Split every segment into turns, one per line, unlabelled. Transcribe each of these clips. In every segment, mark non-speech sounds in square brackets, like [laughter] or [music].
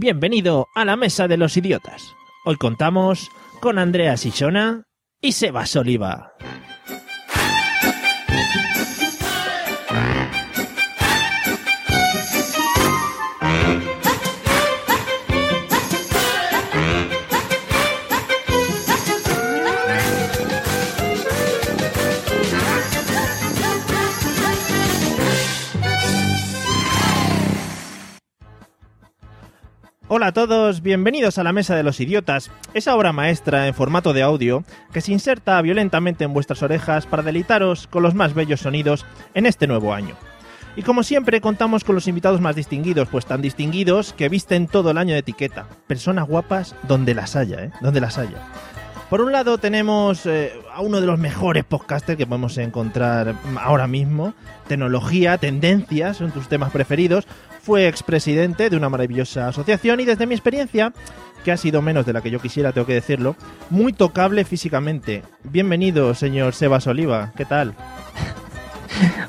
Bienvenido a la Mesa de los Idiotas. Hoy contamos con Andrea Sisona y Sebas Oliva. Hola a todos, bienvenidos a la Mesa de los Idiotas, esa obra maestra en formato de audio que se inserta violentamente en vuestras orejas para delitaros con los más bellos sonidos en este nuevo año. Y como siempre contamos con los invitados más distinguidos, pues tan distinguidos que visten todo el año de etiqueta. Personas guapas donde las haya, ¿eh? Donde las haya. Por un lado tenemos eh, a uno de los mejores podcasters que podemos encontrar ahora mismo. Tecnología, tendencias, son tus temas preferidos. Fue expresidente de una maravillosa asociación y desde mi experiencia, que ha sido menos de la que yo quisiera, tengo que decirlo, muy tocable físicamente. Bienvenido, señor Sebas Oliva. ¿Qué tal?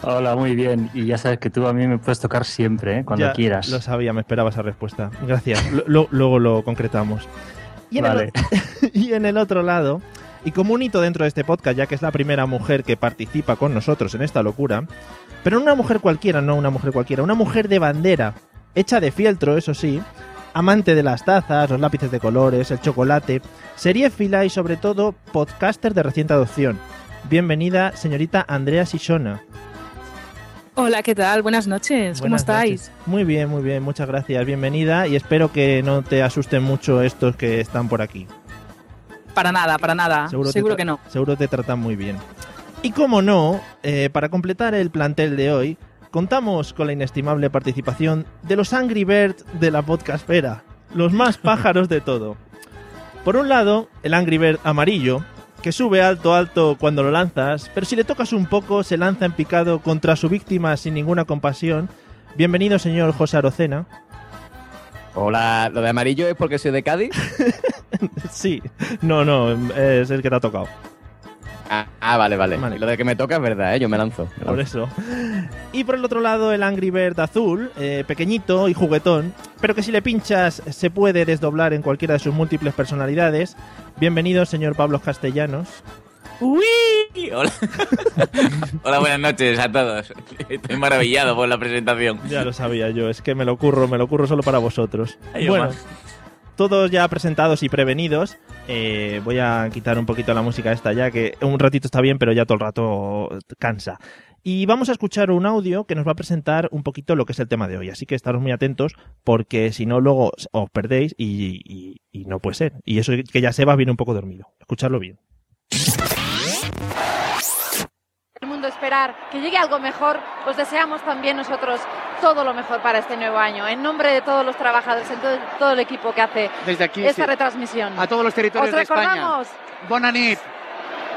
Hola, muy bien. Y ya sabes que tú a mí me puedes tocar siempre, ¿eh? cuando
Ya
quieras.
Lo sabía, me esperaba esa respuesta. Gracias. Luego lo concretamos. Y en,
Vale.
el, [laughs] y en el otro lado, y como un hito dentro de este podcast, ya que es la primera mujer que participa con nosotros en esta locura, pero no una mujer cualquiera, no una mujer cualquiera, una mujer de bandera, hecha de fieltro, eso sí, amante de las tazas, los lápices de colores, el chocolate, seriéfila y sobre todo podcaster de reciente adopción. Bienvenida, señorita Andrea Sisona.
Hola, ¿qué tal? Buenas noches. ¿Cómo
Buenas
estáis?
noches. Muy bien, muy bien, muchas gracias. Bienvenida y espero que no te asusten mucho estos que están por aquí.
Para nada, para nada.
Seguro,
que no.
Seguro te tratan muy bien. Y como no, eh, para completar el plantel de hoy, contamos con la inestimable participación de los Angry Birds de la podcastfera, los más [laughs] pájaros de todo. Por un lado, el Angry Bird amarillo, que sube alto alto cuando lo lanzas, pero si le tocas un poco se lanza en picado contra su víctima sin ninguna compasión. Bienvenido, señor José Arocena.
Hola, lo de amarillo es porque soy de Cádiz. [laughs]
Sí, no, no, es el que te ha tocado.
Ah, ah, vale, vale,
Vale.
Lo de que me toca es verdad, ¿eh? yo me lanzo. me
Por
lanzo.
eso. Y por el otro lado, el Angry Bird azul, eh, pequeñito y juguetón, pero que si le pinchas se puede desdoblar en cualquiera de sus múltiples personalidades. Bienvenido, señor Pablo Castellanos.
¡Uy! Hola. [laughs] Hola, buenas noches a todos. Estoy maravillado por la presentación.
Ya lo sabía yo, es que me lo curro, me lo curro solo para vosotros.
Ay,
bueno, todos ya presentados y prevenidos. eh, voy a quitar un poquito la música esta ya, que un ratito está bien, pero ya todo el rato cansa. Y vamos a escuchar un audio que nos va a presentar un poquito lo que es el tema de hoy. Así que estaros muy atentos, porque si no, luego os perdéis y, y- y no puede ser. Y eso que ya Sebas viene un poco dormido. Escuchadlo bien.
el mundo esperar que llegue algo mejor, os deseamos también nosotros todo lo mejor para este nuevo año. En nombre de todos los trabajadores, en todo, todo el equipo que hace
Desde aquí,
esta
sí,
retransmisión.
a todos los territorios
Os
de España.
recordamos,
Buenas nit,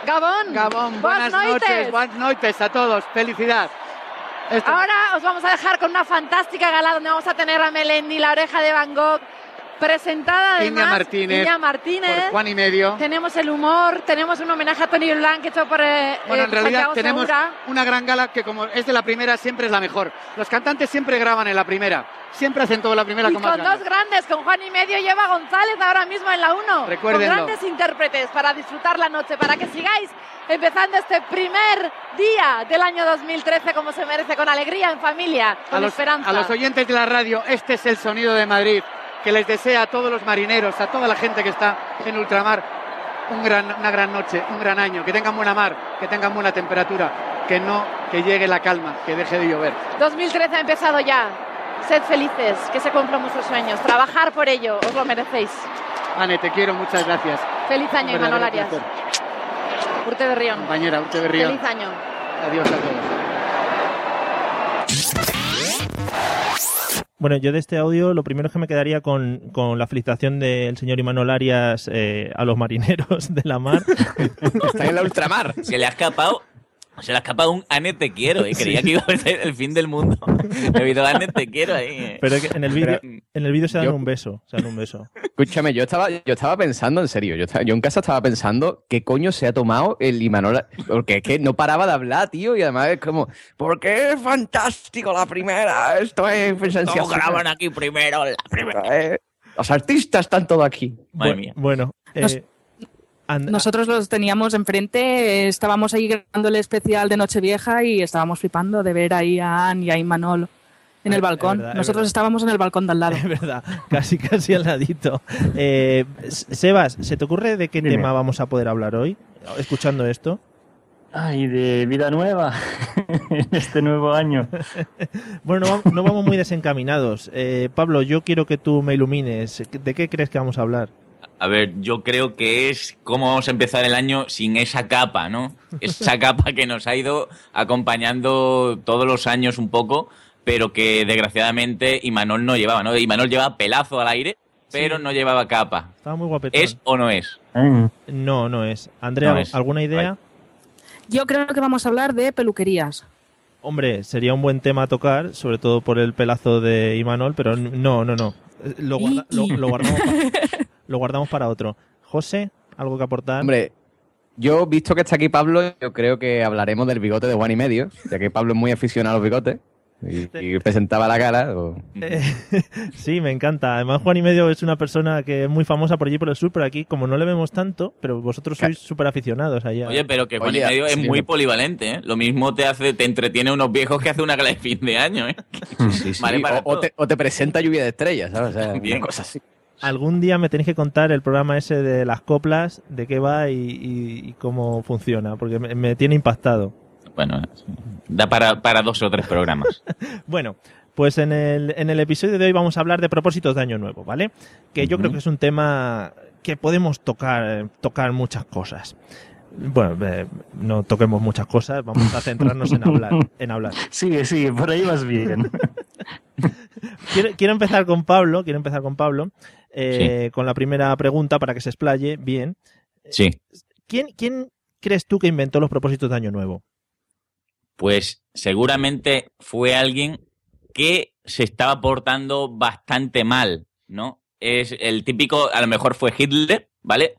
Gabón,
Gabón,
buenas
buenas noches, buenas noches a todos, felicidad. Esto-
Ahora os vamos a dejar con una fantástica gala donde vamos a tener a Melendi, la oreja de Van Gogh, presentada además
Iña Martínez,
Iña
por
Martínez.
Juan y medio.
Tenemos el humor, tenemos un homenaje a Tony Blanc hecho por eh,
Bueno,
eh,
en realidad
Santiago
tenemos
Segura.
una gran gala que como es de la primera siempre es la mejor. Los cantantes siempre graban en la primera, siempre hacen todo la primera
Y
con
con dos grandes, con Juan y medio y Eva González ahora mismo en la 1.
Recuérdenlo.
Con grandes intérpretes para disfrutar la noche, para que sigáis empezando este primer día del año 2013 como se merece, con alegría, en familia, con
A los,
esperanza.
a los oyentes de la radio, este es el sonido de Madrid que les desea a todos los marineros, a toda la gente que está en ultramar un gran, una gran noche, un gran año, que tengan buena mar, que tengan buena temperatura, que no, que llegue la calma, que deje de llover.
2013 ha empezado ya. Sed felices, que se cumplan vuestros sueños. Trabajar por ello, os lo merecéis.
Ane, te quiero, muchas gracias.
Feliz año, Imanol Arias. Urte de Rión.
Compañera, Urte Berrío.
Feliz año.
Adiós a todos.
Bueno, yo de este audio lo primero es que me quedaría con, con la felicitación del señor Imanol Arias eh, a los marineros [laughs] de la mar.
Está en la ultramar.
Se le ha escapado. Se le ha escapado un Ane te quiero. Y [laughs] creía que iba a ser el fin del mundo. Debido a Ane te quiero ahí. eh.
Pero es que en el vídeo
Pero-
en el vídeo se dan
Yo-
un beso, se dan un beso.
Escúchame, yo estaba, yo estaba pensando, en serio, yo, estaba- yo en casa estaba pensando qué coño se ha tomado el Imanol, porque es que no paraba de hablar, tío, y además es como, porque es fantástico la primera, esto es
¿Cómo
sensacional.
graban aquí primero? La primera.
Eh, Los artistas están todos aquí.
Madre
Bu-
mía.
Bueno, eh,
Nos-
And-
Nosotros los teníamos enfrente, estábamos ahí grabando el especial de Nochevieja y estábamos flipando de ver ahí a Anne y a Imanol en el
es
balcón.
verdad, es
Nosotros
verdad.
estábamos en el balcón de al lado. [laughs]
Es verdad, casi casi al ladito. Eh, Sebas, ¿se te ocurre de qué
Dime.
tema vamos a poder hablar hoy? Escuchando esto.
Ay, de vida nueva [laughs] en este nuevo año. [laughs]
Bueno, no vamos muy desencaminados. Eh, Pablo, yo quiero que tú me ilumines. ¿De qué crees que vamos a hablar?
A ver, yo creo que es cómo vamos a empezar el año sin esa capa, ¿no? Esa [laughs] capa que nos ha ido acompañando todos los años un poco, pero que desgraciadamente Imanol no llevaba, ¿no? Imanol llevaba pelazo al aire, pero
Sí.
no llevaba capa.
Estaba muy guapetón.
¿Es o no es?
Mm.
No, no es. Andrea,
No es.
¿alguna idea?
Yo creo que vamos a hablar de peluquerías.
Hombre, sería un buen tema a tocar, sobre todo por el pelazo de Imanol, pero no, no, no. Eh, Lo, guarda- lo- lo guardamos, [laughs] lo guardamos para otro. José, ¿algo que aportar?
Hombre, yo, visto que está aquí Pablo, yo creo que hablaremos del bigote de Juan y medio, ya que Pablo es muy aficionado a los bigotes y, y presentaba la cara. o-
Eh, [laughs] sí, me encanta. Además, Juan y Medio es una persona que es muy famosa por allí por el sur, pero aquí, como no le vemos tanto, pero vosotros sois súper aficionados allá.
Oye, pero que Juan
Oye,
y medio es muy polivalente, ¿eh? Lo mismo te hace, te entretiene unos viejos que hace una gala de fin de año, ¿eh?
Sí, sí,
Vale para
o, te, o te presenta lluvia de estrellas, ¿sabes? O sea,
Bien.
una cosa así.
Algún día me tenéis que contar el programa ese de las coplas, de qué va y, y- y cómo funciona, porque me, me tiene impactado.
Bueno, da para, para dos o tres programas. [laughs]
Bueno, pues en el, en el episodio de hoy vamos a hablar de propósitos de Año Nuevo, ¿vale? Que yo creo que es un tema que podemos tocar, tocar muchas cosas. Bueno, eh, no toquemos muchas cosas, vamos a centrarnos en hablar. En hablar. [laughs]
Sigue, sigue, por ahí vas bien. [laughs]
Quiero, quiero empezar con Pablo, quiero empezar con Pablo, eh, con la primera pregunta para que se explaye bien.
Sí.
¿Quién, ¿Quién crees tú que inventó los propósitos de Año Nuevo?
Pues seguramente fue alguien que se estaba portando bastante mal, ¿no? Es el típico, a lo mejor fue Hitler, ¿vale?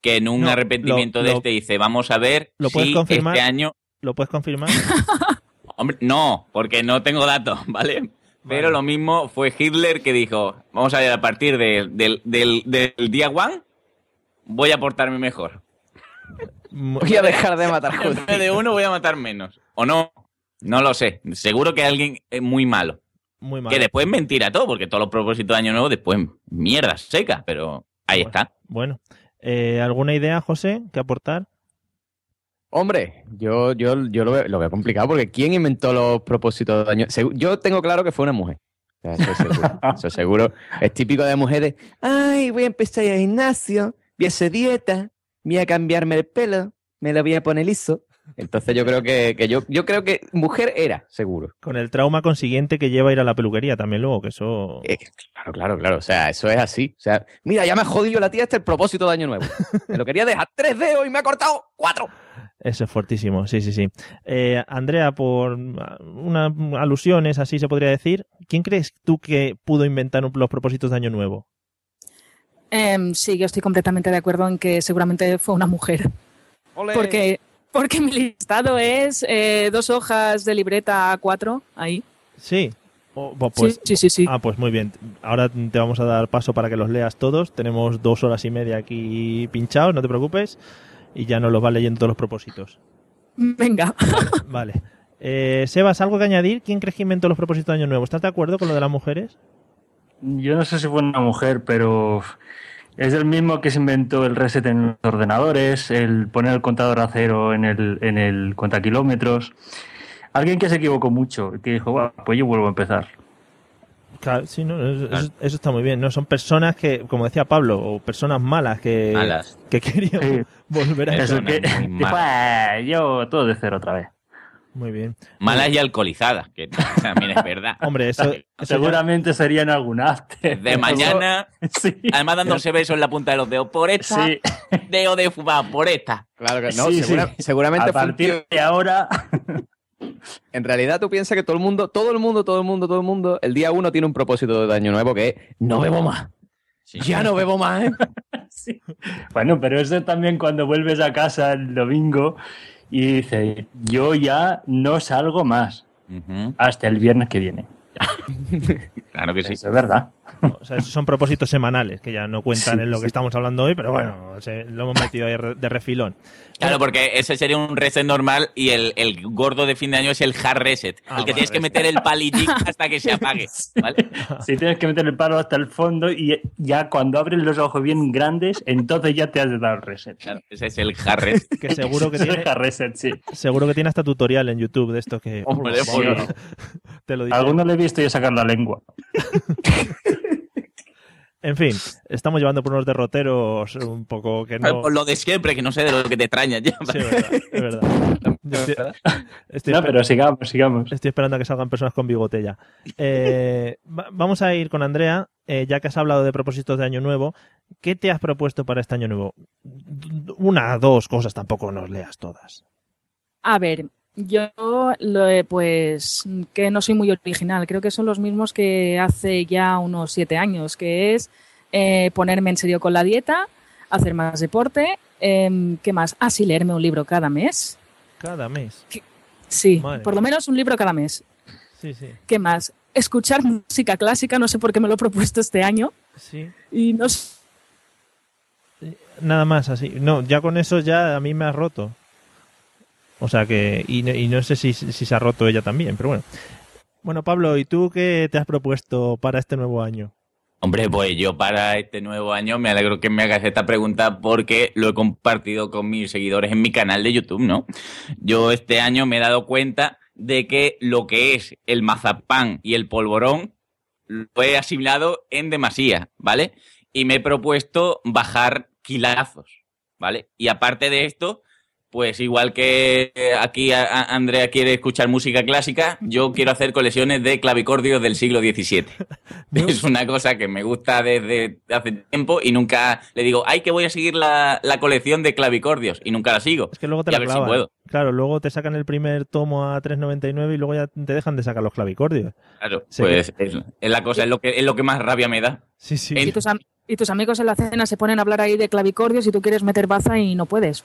Que en un
No,
arrepentimiento
lo-
de
lo-
este dice, vamos a ver
¿Lo puedes
si
confirmar?
este año...
¿Lo puedes confirmar? [laughs]
Hombre, no, porque no tengo datos, ¿vale? Pero
Vale.
lo mismo fue Hitler que dijo, vamos a ver, a partir de- del, del- del día one voy a portarme mejor.
Voy a dejar de matar judíos.
de uno voy a matar menos. ¿O no? No lo sé. Seguro que alguien es muy malo.
Muy mal.
Que después es mentira todo, porque todos los propósitos de Año Nuevo después mierda seca, pero ahí
Bueno.
está.
Bueno, eh, ¿alguna idea, José, que aportar?
Hombre, yo, yo, yo lo, veo, lo veo complicado porque ¿quién inventó los propósitos de año? Segu- Yo tengo claro que fue una mujer. O sea, eso, seguro, [laughs] eso seguro. Es típico de mujeres. Ay, voy a empezar a gimnasio, voy a hacer dieta, voy a cambiarme el pelo, me lo voy a poner liso. Entonces yo creo que, que yo, yo creo que mujer era, seguro.
Con el trauma consiguiente que lleva a ir a la peluquería también luego, que eso...
Eh, claro, claro, claro. O sea, eso es así. O sea, mira, ya me ha jodido la tía este el propósito de año nuevo. Me lo quería dejar tres dedos y me ha cortado cuatro.
Eso es fuertísimo, sí, sí, sí. Eh, Andrea, por unas alusiones, así se podría decir, ¿quién crees tú que pudo inventar un- los propósitos de Año Nuevo?
Em, sí, yo estoy completamente de acuerdo en que seguramente fue una mujer.
Ole.
Porque, porque mi listado es eh, dos hojas de libreta A4, ahí.
Sí. O- bo- pues,
sí, sí, sí, sí.
Ah, pues muy bien. Ahora te vamos a dar paso para que los leas todos. Tenemos dos horas y media aquí pinchados, no te preocupes. Y ya nos los va leyendo todos los propósitos.
Venga.
Vale. [laughs] Eh, Sebas, ¿algo que añadir? ¿Quién crees que inventó los propósitos de Año Nuevo? ¿Estás de acuerdo con lo de las mujeres?
Yo no sé si fue una mujer, pero es el mismo que se inventó el reset en los ordenadores, el poner el contador a cero en el, en el cuentakilómetros. Alguien que se equivocó mucho, que dijo, "Buah, pues yo vuelvo a empezar.
Claro, sí, no, eso, está muy bien. No son personas que, como decía Pablo, o personas malas que,
Malas.
que querían
Sí.
volver a
Eso que,
es [laughs]
"Ah, yo todo de cero otra vez.
Muy bien.
Malas y alcoholizadas, que [laughs] también es verdad.
Hombre, eso, eso ya-
Seguramente serían algún after.
De mañana, [laughs]
Sí.
además dándose besos en la punta de los dedos. Por esta,
Sí. [laughs]
dedo de fumar, por esta.
Claro que no,
Sí,
segura-
sí.
seguramente
A partir
funciona.
de ahora,
En realidad tú piensas que todo el mundo, todo el mundo, todo el mundo, todo el mundo, el día uno tiene un propósito de año nuevo que es no bebo más.
Sí.
Ya no bebo más, ¿eh?
Sí. Bueno, pero eso también cuando vuelves a casa el domingo y dices, yo ya no salgo más hasta el viernes que viene. [laughs]
Claro que sí.
Eso es verdad.
o sea, esos son propósitos semanales que ya no cuentan
Sí,
en lo que
sí.
estamos hablando hoy, pero bueno, se- lo hemos metido ahí de refilón.
Claro, porque ese sería un reset normal y el, el gordo de fin de año es el hard reset.
Ah,
el que
bueno,
tienes que meter el palitic [laughs] hasta que se apague. ¿vale?
Si tienes que meter el palo hasta el fondo y ya cuando abres los ojos bien grandes, entonces ya te has dado el reset.
Claro, ese es el hard reset.
Que seguro que [laughs]
es
tiene,
el reset, sí.
seguro que tiene hasta tutorial en YouTube de esto que
Hombre,
Sí,
por-
te lo dice.
Algunos le he visto yo sacar la lengua. [laughs]
En fin, estamos llevando por unos derroteros un poco que no.
Por lo de siempre, que no sé de lo que te extraña ya.
Sí, es verdad, es verdad. [laughs] Estoy, estoy
No, pero sigamos, sigamos.
estoy esperando a que salgan personas con bigote ya. Eh, [laughs] va- vamos a ir con Andrea, eh, ya que has hablado de propósitos de año nuevo. ¿Qué te has propuesto para este año nuevo? Una, dos cosas, tampoco nos leas todas.
A ver, yo lo he, pues que no soy muy original, creo que son los mismos que hace ya unos siete años, que es eh, ponerme en serio con la dieta, hacer más deporte, em, ¿qué más? Ah, sí, leerme un libro cada mes.
Cada mes.
Sí,
Madre
por lo menos un libro cada mes.
Sí, sí.
¿Qué más? Escuchar música clásica, no sé por qué me lo he propuesto este año.
Sí.
Y no sé,
Nada más así. No, ya con eso ya a mí me ha roto. O sea que. Y, no- y no sé si, si se ha roto ella también, pero bueno. Bueno, Pablo, ¿y tú qué te has propuesto para este nuevo año?
Hombre, pues yo para este nuevo año me alegro que me hagas esta pregunta porque lo he compartido con mis seguidores en mi canal de YouTube, ¿no? Yo este año me he dado cuenta de que lo que es el mazapán y el polvorón lo he asimilado en demasía, ¿vale? Y me he propuesto bajar kilazos, ¿vale? Y aparte de esto, pues igual que aquí Andrea quiere escuchar música clásica, yo quiero hacer colecciones de clavicordios del siglo XVII. [laughs] Es una cosa que me gusta desde hace tiempo y nunca le digo, ay, que voy a seguir la, la colección de clavicordios y nunca la sigo.
Es que luego te
Y a
la
ver si
clavan.
puedo.
Claro, luego te sacan el primer tomo a 3.99 y luego ya te dejan de sacar los clavicordios.
Claro,
Sí.
pues es, es la cosa, es lo, que, es lo que más rabia me da.
Sí, sí.
En-
y tus, y tus amigos en la cena se ponen a hablar ahí de clavicordios y tú quieres meter baza y no puedes.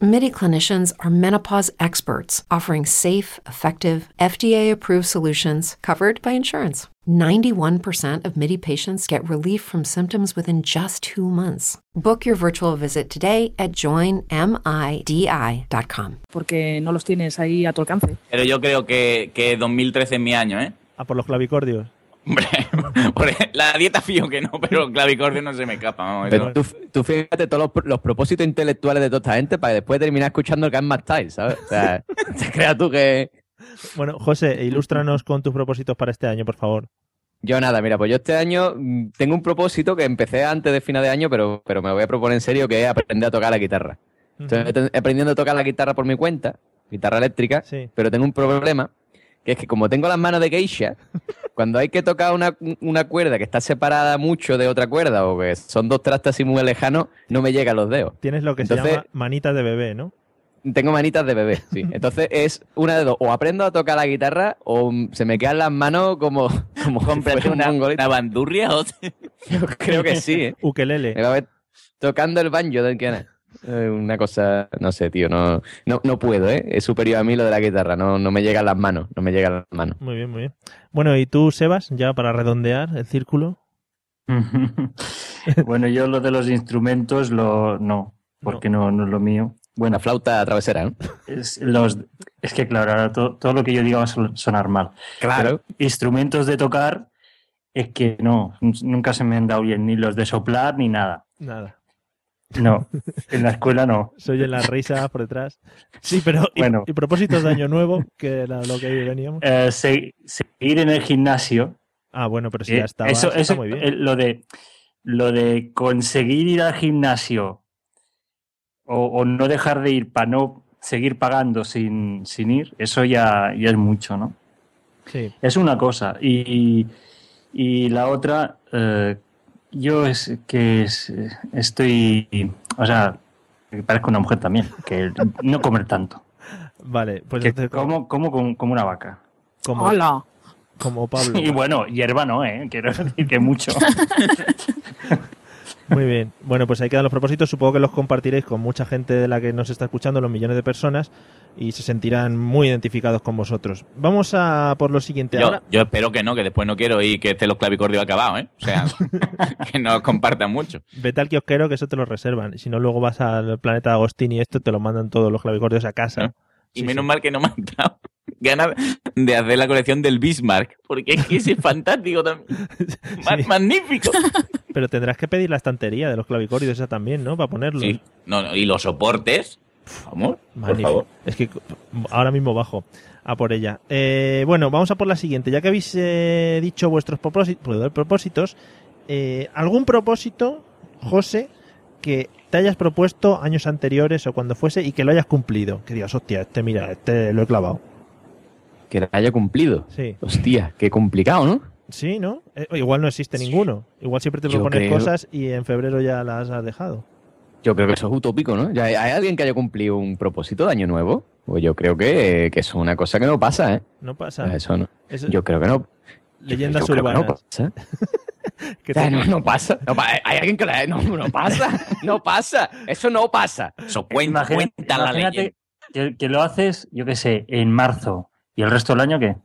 MIDI clinicians are menopause experts offering safe, effective, FDA approved solutions covered by insurance. 91% of MIDI patients get relief from symptoms within just two months. Book your virtual visit today at joinmidi.com.
porque no los tienes ahí a tu alcance.
Pero yo creo que, que 2013 es mi año, ¿eh?
A por los clavicordios.
Hombre, [laughs] por- la dieta fío que no, pero el clavicordio no se me escapa. vamos,
Pero tú, tú fíjate todos los, los propósitos intelectuales de toda esta gente para después terminar escuchando el Game Style, ¿sabes? O sea, [laughs] te creas tú que...
Bueno, José, ilústranos con tus propósitos para este año, por favor.
Yo nada, mira, pues yo este año mm, tengo un propósito que empecé antes de final de año, pero, pero me voy a proponer en serio, que es aprender a tocar la guitarra. Estoy aprendiendo a tocar la guitarra por mi cuenta, guitarra eléctrica,
Sí.
pero tengo un problema, que es que como tengo las manos de geisha, [laughs] cuando hay que tocar una, una cuerda que está separada mucho de otra cuerda, o que son dos trastes así muy lejanos, no me llegan los dedos.
Tienes lo que se llama manitas de bebé, ¿no?
Tengo manitas de bebé, sí. [laughs] Entonces es una de dos. O aprendo a tocar la guitarra o se me quedan las manos como, [laughs] como si un
una, bandurria o
Yo creo que sí, ¿eh?
Ukelele.
Me va a ver tocando el banjo de Kiana. Eh, Una cosa, no sé, tío, no, no, no puedo, ¿eh? Es superior a mí lo de la guitarra, no, no me llegan las manos, no me llegan las manos.
Muy bien, muy bien. Bueno, ¿y tú, Sebas, ya para redondear el círculo? [laughs]
bueno, yo lo de los instrumentos lo no, porque no, no es lo mío. Bueno,
flauta travesera, ¿no?
es, los, es que claro, ahora to- todo lo que yo diga va a son- sonar mal.
Claro.
Instrumentos de tocar es que no, nunca se me han dado bien, ni los de soplar ni nada.
Nada.
No, en la escuela no. [laughs]
Se oyen las risas por detrás. Sí, pero ¿y,
Bueno.
y propósitos de año nuevo? Que era lo que veníamos.
Eh, se- seguir en el gimnasio.
Ah, bueno, pero si
eh,
ya estaba,
eso,
está
eso,
muy bien.
eh, lo de lo de conseguir ir al gimnasio o, o no dejar de ir para no seguir pagando sin, sin ir, eso ya, ya es mucho, ¿no?
Sí.
Es una cosa. Y, y la otra, eh, yo es que es- estoy, o sea, que parezco una mujer también, que no comer tanto. [laughs]
Vale, pues
Que
entonces,
como, como, como, como una vaca.
como,
Hola.
como Pablo.
Y bueno, hierba no, ¿eh? Quiero decir que mucho. [laughs]
Muy bien. Bueno, pues ahí quedan los propósitos. Supongo que los compartiréis con mucha gente de la que nos está escuchando, los millones de personas, y se sentirán muy identificados con vosotros. Vamos a por lo siguiente
Yo,
ahora.
yo espero que no, que después no quiero ir que estén los clavicordios acabados, ¿eh? O sea, [laughs] que no compartan mucho.
Vete al kiosquero que eso te lo reservan. Si no, luego vas al planeta Agostini y esto te lo mandan todos los clavicordios a casa.
¿Eh? Y
Sí,
menos
sí.
mal que no me han dado ganas de hacer la colección del Bismarck, porque es que ese es [laughs] fantástico también.
Sí.
Magnífico. [laughs]
Pero tendrás que pedir la estantería de los clavicordios esa también, ¿no? Para ponerlos.
Sí. No, no, y los soportes. Vamos, por favor.
Es que ahora mismo bajo a por ella. Eh, bueno, vamos a por la siguiente. Ya que habéis eh, dicho vuestros propósitos, propósitos eh, ¿algún propósito, José, que te hayas propuesto años anteriores o cuando fuese y que lo hayas cumplido? Que digas, hostia, este mira, este lo he clavado.
Que la haya cumplido.
Sí,
Hostia, qué complicado, ¿no?
sí, ¿no? Eh, igual no existe ninguno. Igual siempre te
Yo
propones
creo-
cosas y en febrero ya las has dejado.
Yo creo que eso es utópico, ¿no? ¿Ya ¿Hay, hay alguien que haya cumplido un propósito de año nuevo? Pues yo creo que, que eso es una cosa que no pasa, ¿eh?
No pasa.
Eso no. Yo creo que no.
leyendas
yo creo que
urbanas.
no pasa. [laughs] O sea, no, no pasa. No pa- hay alguien que la... No, no pasa. No pasa. Eso no pasa.
Eso cuenta,
Imagínate,
cuenta la
imagínate
leyenda.
que, que lo haces, yo qué sé, en marzo. ¿Y el resto del año qué?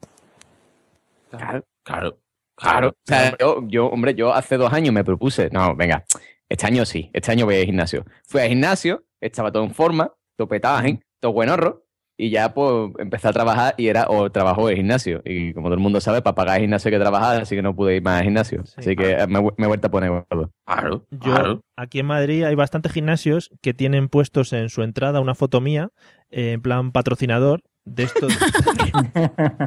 Claro.
Claro,
Claro. O sea, yo, yo, hombre, yo hace dos años me propuse. No, venga. Este año sí. Este año voy al gimnasio. Fui al gimnasio, estaba todo en forma, todo petado, ¿eh? todo buenorro. Y ya pues empecé a trabajar y era o trabajo en gimnasio. Y como todo el mundo sabe, para pagar el gimnasio hay que trabajar, así que no pude ir más al gimnasio.
Sí.
Así que me, he- me he vuelto a poner gordo.
Claro,
Yo,
claro.
aquí en Madrid hay bastantes gimnasios que tienen puestos en su entrada una foto mía, eh, en plan patrocinador, de esto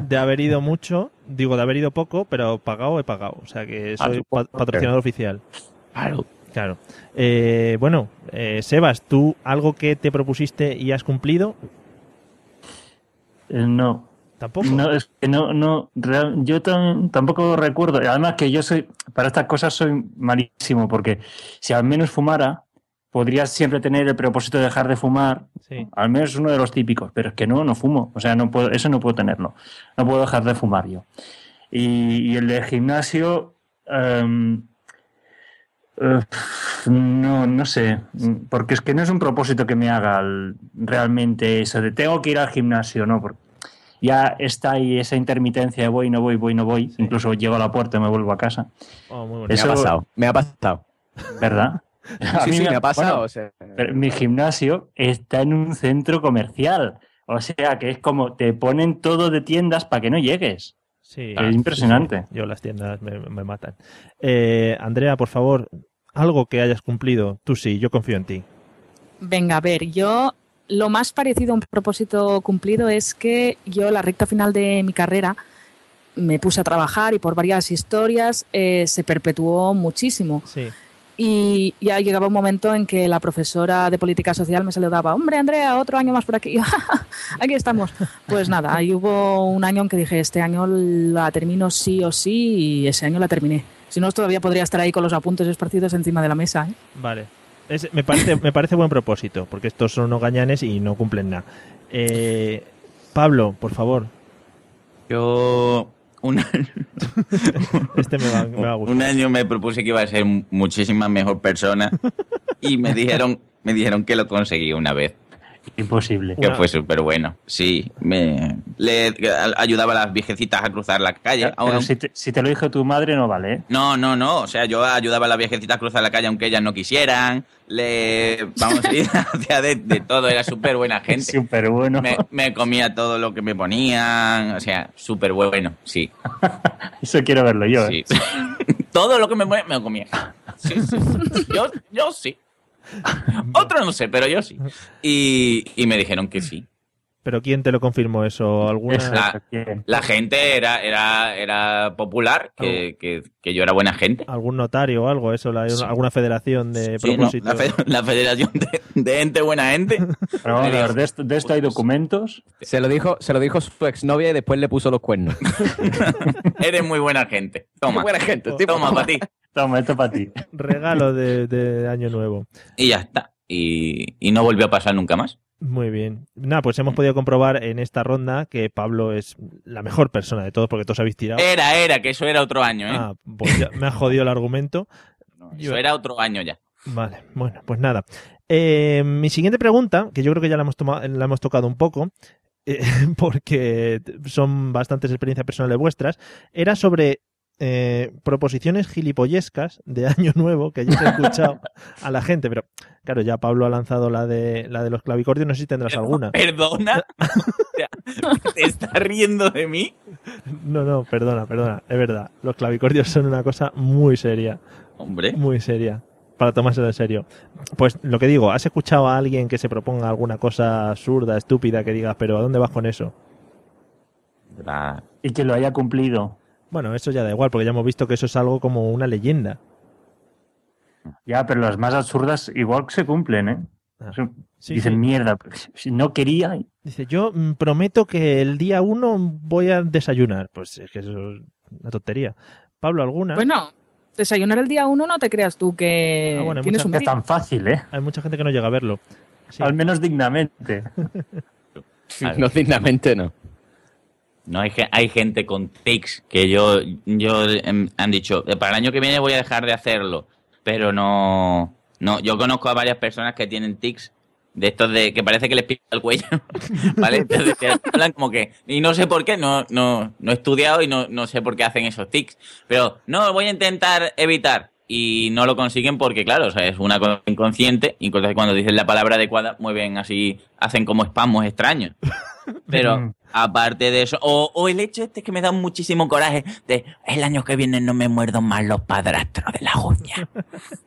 de haber ido mucho, digo de haber ido poco, pero pagado he pagado. O sea que
Ah,
soy pa- patrocinador oficial.
Claro.
Claro. Eh, bueno, eh, Sebas, ¿tú algo que te propusiste y has cumplido?
Eh, no.
Tampoco.
No, es que no, no, real- yo tam- tampoco recuerdo. Y Además que yo soy, para estas cosas soy malísimo, porque si al menos fumara, podrías siempre tener el propósito de dejar de fumar,
Sí.
al menos uno de los típicos, pero es que no, no fumo. O sea, no puedo, eso no puedo tenerlo. No puedo dejar de fumar yo. Y, y el de gimnasio, em, eh, no, no sé, porque es que no es un propósito que me haga el- realmente eso de tengo que ir al gimnasio, ¿no? Porque ya está ahí esa intermitencia de voy, no voy, voy, no voy. Incluso llego a la puerta y me vuelvo a casa,
Oh, muy bonito.
Me
Eso-
ha pasado. Me ha pasado.
¿verdad? A
Sí,
mí
sí,
me-
me ha pasado.
bueno,
o sea,
pero mi gimnasio está en un centro comercial. O sea que es como te ponen todo de tiendas para que no llegues.
Sí,
Es impresionante.
sí, sí. Yo las tiendas me, me matan. Eh, Andrea, por favor, algo que hayas cumplido. Tú sí, yo confío en ti.
Venga, a ver, yo lo más parecido a un propósito cumplido es que yo la recta final de mi carrera me puse a trabajar y por varias historias eh, se perpetuó muchísimo.
Sí.
Y ya llegaba un momento en que la profesora de política social me saludaba, hombre Andrea, otro año más por aquí. [laughs] Aquí estamos. Pues nada, ahí hubo un año en que dije, este año la termino sí o sí y ese año la terminé. Si no, todavía podría estar ahí con los apuntes esparcidos encima de la mesa. ¿eh?
Vale. Es- me, parece, me parece buen propósito, porque estos son unos gañanes y no cumplen nada. Eh, Pablo, por favor,
Yo un, [laughs]
este me va, me va a gustar.
un año me propuse que iba a ser muchísima mejor persona y me dijeron, me dijeron que lo conseguí una vez.
Imposible.
Que fue súper bueno. Sí, me le ayudaba a las viejecitas a cruzar la calle.
Pero si te, si te lo dijo tu madre, no vale, ¿eh?
No, no, no. O sea, yo ayudaba a las viejecitas a cruzar la calle aunque ellas no quisieran. Le, vamos a ir hacia de, de todo. Era súper buena gente.
Súper bueno.
Me, me comía todo lo que me ponían. O sea, súper bueno. Sí, [laughs]
Eso quiero verlo yo, ¿eh?
sí. [laughs] todo lo que me ponía, me lo comía. Sí, sí. Yo, yo sí. [laughs] Otro no sé, pero yo sí. Y, y me dijeron que sí.
Pero ¿quién te lo confirmó eso? ¿Alguna?
La-. La gente era, era, era popular, que, que, que yo era buena gente.
¿Algún notario o algo? ¿Eso? la-
Sí.
¿Alguna federación de
Sí, no,
propósito?
la, fe- la Federación de, de Gente Buena Gente. [laughs]
Pero vamos a ver, de esto, de esto hay documentos.
Se lo dijo, se lo dijo su exnovia y después le puso los cuernos. [laughs]
Eres muy buena gente. Toma.
Buena gente.
Toma para ti.
Toma, esto para ti. [laughs]
Regalo de, de Año Nuevo.
Y ya está. Y, y no volvió a pasar nunca más.
Muy bien. Nada, pues hemos podido comprobar en esta ronda que Pablo es la mejor persona de todos porque todos habéis tirado.
Era, era, que eso era otro año, ¿eh?
Ah, pues ya me ha jodido el argumento.
No,
yo-
eso era otro año ya.
Vale, bueno, pues nada. Eh, mi siguiente pregunta, que yo creo que ya la hemos, toma- la hemos tocado un poco, eh, [laughs] porque son bastantes experiencias personales vuestras, era sobre eh, proposiciones gilipollescas de Año Nuevo que hayáis escuchado [laughs] a la gente, pero claro, ya Pablo ha lanzado la de, la de los clavicordios, no sé si tendrás alguna.
Perdona. [laughs] ¿Te estás riendo de mí?
No, no, perdona, perdona, es verdad. Los clavicordios son una cosa muy seria,
Hombre.
muy seria, para tomárselo en serio. Pues lo que digo, ¿has escuchado a alguien que se proponga alguna cosa absurda, estúpida, que digas, pero ¿a dónde vas con eso?
La-
Y que lo haya cumplido.
Bueno, eso ya da igual, porque ya hemos visto que eso es algo como una leyenda.
Ya, pero las más absurdas igual se cumplen, ¿eh?
Ah, sí,
Dicen,
sí.
mierda, si no quería.
Dice, yo mm, prometo que el día uno voy a desayunar. Pues es que eso es una tontería. Pablo, ¿alguna?
Bueno, desayunar el día uno no te creas tú que
Ah, bueno, hay
tienes
mucha
un
Es tan fácil, ¿eh?
Hay mucha gente que no llega a verlo. Sí.
Al menos dignamente. [laughs]
No dignamente no.
No, hay, hay gente con tics que yo, yo em, han dicho, "Eh, para el año que viene voy a dejar de hacerlo. Pero no, no, yo conozco a varias personas que tienen tics de estos de que parece que les pica el cuello. [laughs] ¿Vale? Entonces, hablan como que, y no sé por qué, no, no, no he estudiado y no, no sé por qué hacen esos tics. Pero no, voy a intentar evitar. Y no lo consiguen porque, claro, o sea, es una cosa inconsciente. Y cuando dicen la palabra adecuada, mueven así, hacen como espasmos extraños. Pero aparte de eso, o, o el hecho este que me da muchísimo coraje de el año que viene no me muerdo más los padrastros de las uñas.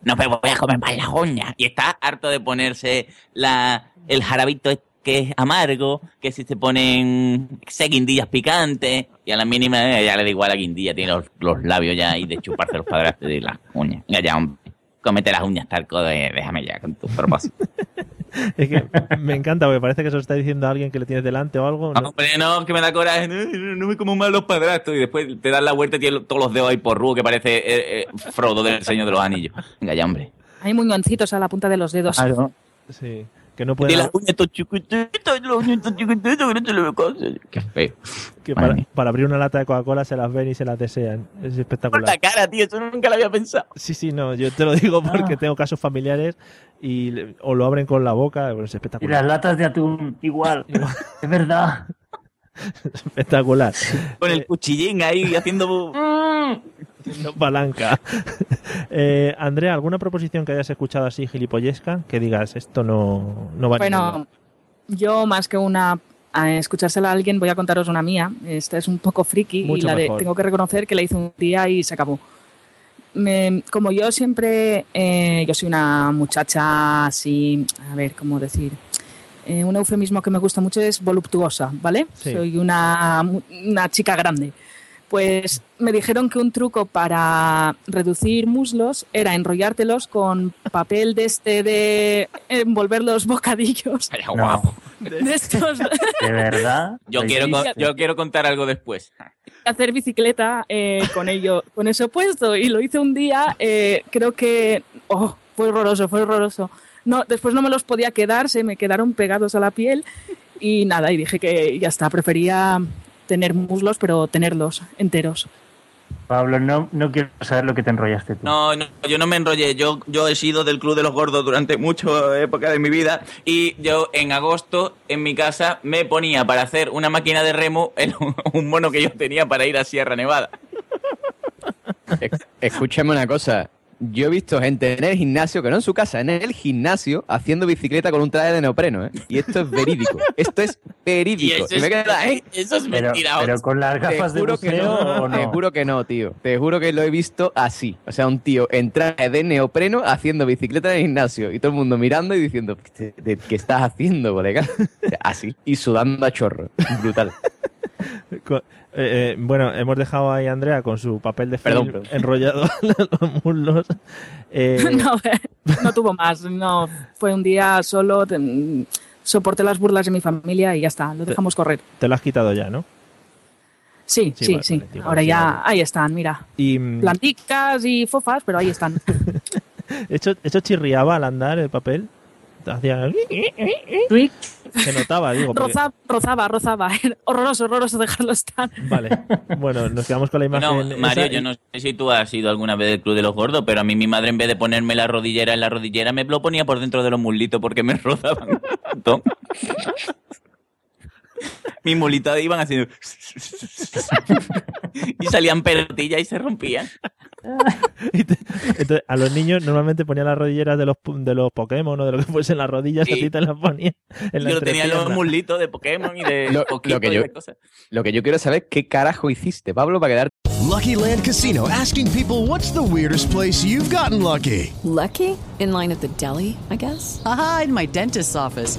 No me voy a comer más las uñas. Y está harto de ponerse la, el jarabito que es amargo, que si se ponen sé, guindillas picantes, y a la mínima ya le da igual a guindilla, tiene los, los labios ya ahí de chuparse los padrastros de las uñas. Venga ya, hombre, cómete las uñas, talco, de, déjame ya con tus propósitos. [laughs]
Es que me encanta, porque parece que eso está diciendo a alguien que le tienes delante o algo. ¿no?
Hombre, no, que me da coraje. No, no, no me como mal los padrastros. Y después te das la vuelta y tienes todos los dedos ahí por rudo que parece eh, eh, Frodo del Señor de los Anillos. Venga ya, hombre.
Hay muñoncitos a la punta de los dedos.
Claro.
Sí, que no
Tiene
puede.
las uñas chiquititas, las uñas chiquititas, que no se le ve. Qué feo.
Que para, abrir una lata de Coca-Cola se las ven y se las desean. Es
Por
espectacular.
la cara, tío, eso nunca lo había pensado.
Sí, sí, no, yo te lo digo porque
Ah.
tengo casos familiares y le- o lo abren con la boca, es
Y
espectacular.
las latas de atún, igual. Es verdad. [laughs]
Espectacular.
Con
Eh.
el cuchillín ahí haciendo. [laughs]
No palanca. [laughs] Eh, Andrea, ¿alguna proposición que hayas escuchado así gilipollesca? Que digas, esto no, no va a?
Bueno, yo más que una a escuchársela a alguien voy a contaros una mía. Esta es un poco friki
Mucho
y la de- tengo que reconocer que la hice un día y se acabó. Me- como yo siempre, eh, yo soy una muchacha así, a ver, ¿cómo decir? Eh, un eufemismo que me gusta mucho es voluptuosa, ¿vale?
Sí.
Soy una, una chica grande. Pues me dijeron que un truco para reducir muslos era enrollártelos con papel de este de envolver los bocadillos.
Vaya guapo.
De estos
De verdad.
Yo
¿Lo
quiero, yo quiero contar algo después.
hacer bicicleta eh, con ello, con eso puesto. Y lo hice un día, eh, creo que oh, fue horroroso, fue horroroso. No, después no me los podía quedar, se me quedaron pegados a la piel y nada, y dije que ya está, prefería tener muslos, pero tenerlos enteros.
Pablo, no, no quiero saber lo que te enrollaste tú.
No, no, yo no me enrollé. Yo, yo he sido del Club de los Gordos durante mucha época de mi vida y yo en agosto en mi casa me ponía para hacer una máquina de remo en un- mono que yo tenía para ir a Sierra Nevada.
Escúchame una cosa. Yo he visto gente en el gimnasio, que no en su casa, en el gimnasio, haciendo bicicleta con un traje de neopreno, ¿eh? Y esto es verídico. [laughs] Esto es
Y
verídico.
eso
Y me
es,
queda, ¿eh?
eso es
pero,
mentira.
pero con las
Te
gafas de
juro que no,
o no.
te juro que no, tío. Te juro que lo he visto así. O sea, un tío en traje de neopreno haciendo bicicleta en el gimnasio y todo el mundo mirando y diciendo, ¿qué, te- qué estás haciendo, colega? [laughs] Así. Y sudando a chorro. Brutal.
Eh, eh, bueno, hemos dejado ahí a Andrea con su papel de
Perdón,
film
perdón.
enrollado [laughs] en los muslos. Eh, [laughs]
No, no tuvo más, no, fue un día solo, te- soporté las burlas de mi familia y ya está, lo dejamos correr.
Te lo has quitado ya, ¿no?
Sí,
Sí,
sí,
vale,
sí.
vale, digo,
Ahora
sí,
ya,
vale.
ahí están, mira.
Y mm,
Planticas y fofas, pero ahí están. [laughs]
¿esto, ¿esto chirriaba al andar el papel? Hacía... Se notaba, digo. porque-
Rozaba, rozaba, rozaba. Horroroso, horroroso dejarlo estar.
Vale. Bueno, nos quedamos con la imagen.
Bueno, Mario,
y-
yo no sé si tú has ido alguna vez del Club de los Gordos, pero a mí mi madre en vez de ponerme la rodillera en la rodillera me lo ponía por dentro de los muslitos porque me [laughs] rozaban un montón. Mis mulitos iban haciendo... [laughs] y salían pelotillas y se rompían. [laughs]
y te- Entonces, a los niños normalmente ponían las rodilleras de los, de los Pokémon o de lo que fuese en las rodillas,
Sí.
a ti te las ponían en la
Yo tenía los muslitos de Pokémon y de [laughs]
Lo- lo que
y
yo-
de cosas.
Lo que yo quiero saber es qué carajo hiciste, Pablo, para quedar
Lucky Land Casino asking people what's the weirdest place you've gotten lucky?
Lucky? In line at the deli, I guess?
Aha, in my dentist's office.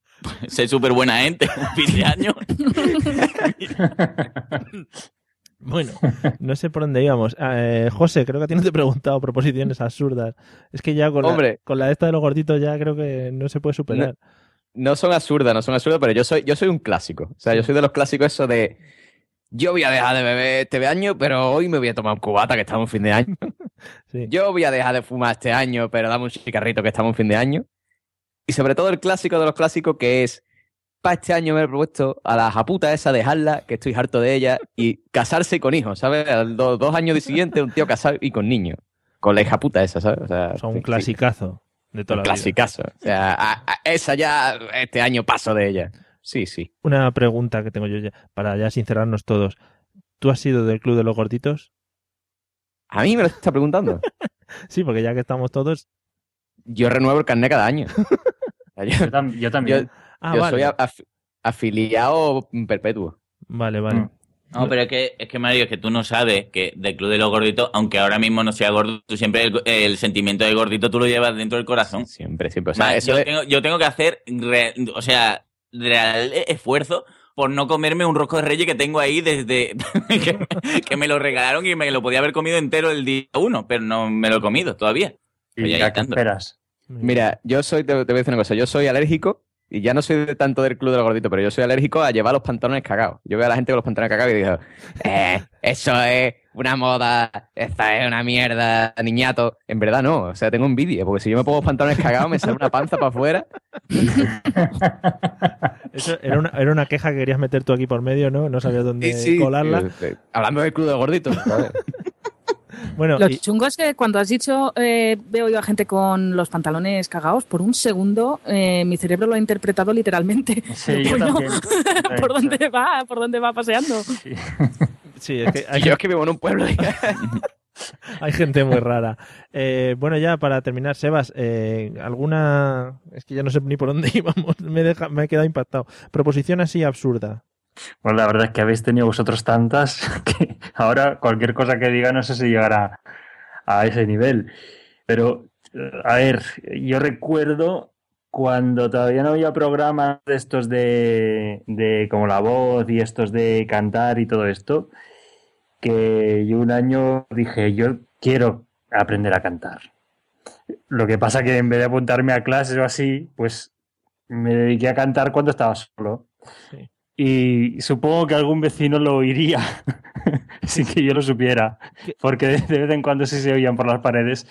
[laughs]
Sé súper buena gente, un [laughs] fin de año.
Bueno, no sé por dónde íbamos. Eh, José, creo que a ti no te he preguntado proposiciones absurdas. Es que ya con,
Hombre.
la, con la esta de los gorditos ya creo que no se puede superar.
no son absurdas, no son absurdas, pero yo soy, yo soy un clásico. O sea, yo soy de los clásicos eso de yo voy a dejar de beber este año, pero hoy me voy a tomar un cubata que estamos en fin de año. [laughs]
Sí.
Yo voy a dejar de fumar este año, pero dame un cigarrito que estamos en fin de año. Y sobre todo el clásico de los clásicos que es para este año me he propuesto a la japuta esa dejarla, que estoy harto de ella, y casarse con hijos, ¿sabes? A los dos, años de siguiente un tío casado y con niños. Con la hija puta esa, ¿sabes? O sea,
sea, un
sí.
clasicazo de toda
Un
la vida.
clasicazo. O sea, a- a- esa ya, este año paso de ella. Sí, sí.
Una pregunta que tengo yo ya, para ya sincerarnos todos. ¿Tú has sido del club de los gorditos?
A mí me lo está preguntando. [laughs]
Sí, porque ya que estamos todos.
Yo renuevo el carnet cada año. [laughs]
Yo, tam- yo también.
Ah,
yo
vale.
soy af- afiliado perpetuo.
Vale, vale.
No, pero es que, es que Mario, es que tú no sabes que del Club de los Gorditos, aunque ahora mismo no sea gordo, tú siempre el, el sentimiento de gordito tú lo llevas dentro del corazón.
Siempre, siempre. O sea,
Va,
eso
yo, tengo, yo tengo que hacer, re- o sea, real esfuerzo por no comerme un rosco de reyes que tengo ahí desde [laughs] que, que me lo regalaron y me lo podía haber comido entero el día uno, pero no me lo he comido todavía.
¿Y
Oye, ahí
a qué
tanto.
esperas?
Mira, yo soy, te, te voy a decir una cosa, yo soy alérgico, y ya no soy de tanto del club de los gorditos, pero yo soy alérgico a llevar los pantalones cagados. Yo veo a la gente con los pantalones cagados y digo, eh, eso es una moda, esta es una mierda, niñato. En verdad no, o sea, tengo envidia, porque si yo me pongo pantalones cagados, me sale una panza para afuera. [laughs]
Eso era una, era una queja que querías meter tú aquí por medio, ¿no? No sabías dónde colarla.
Eh, Hablando del club de gorditos.
Bueno,
Lo
y-
chungo es que cuando has dicho eh, veo yo a gente con los pantalones cagados, por un segundo eh, mi cerebro lo ha interpretado literalmente. [laughs]
Sí, yo. [laughs]
¿Por dónde va? ¿Por dónde va paseando?
sí, [laughs] es que hay,
yo es que vivo en un pueblo.
hay gente muy rara. Eh, bueno, ya para terminar, Sebas, eh, ¿alguna...? Es que ya no sé ni por dónde íbamos, me, deja, me he quedado impactado. Proposición así absurda.
Pues la verdad es que habéis tenido vosotros tantas [laughs] que ahora cualquier cosa que diga no sé si llegará a ese nivel. Pero, eh, a ver, yo recuerdo cuando todavía no había programas de estos de, de como la voz y estos de cantar y todo esto, que yo un año dije, yo quiero aprender a cantar. Lo que pasa que en vez de apuntarme a clases o así, pues me dediqué a cantar cuando estaba solo. Y supongo que algún vecino lo oiría [laughs] sin que yo lo supiera, porque de vez en cuando sí se oían por las paredes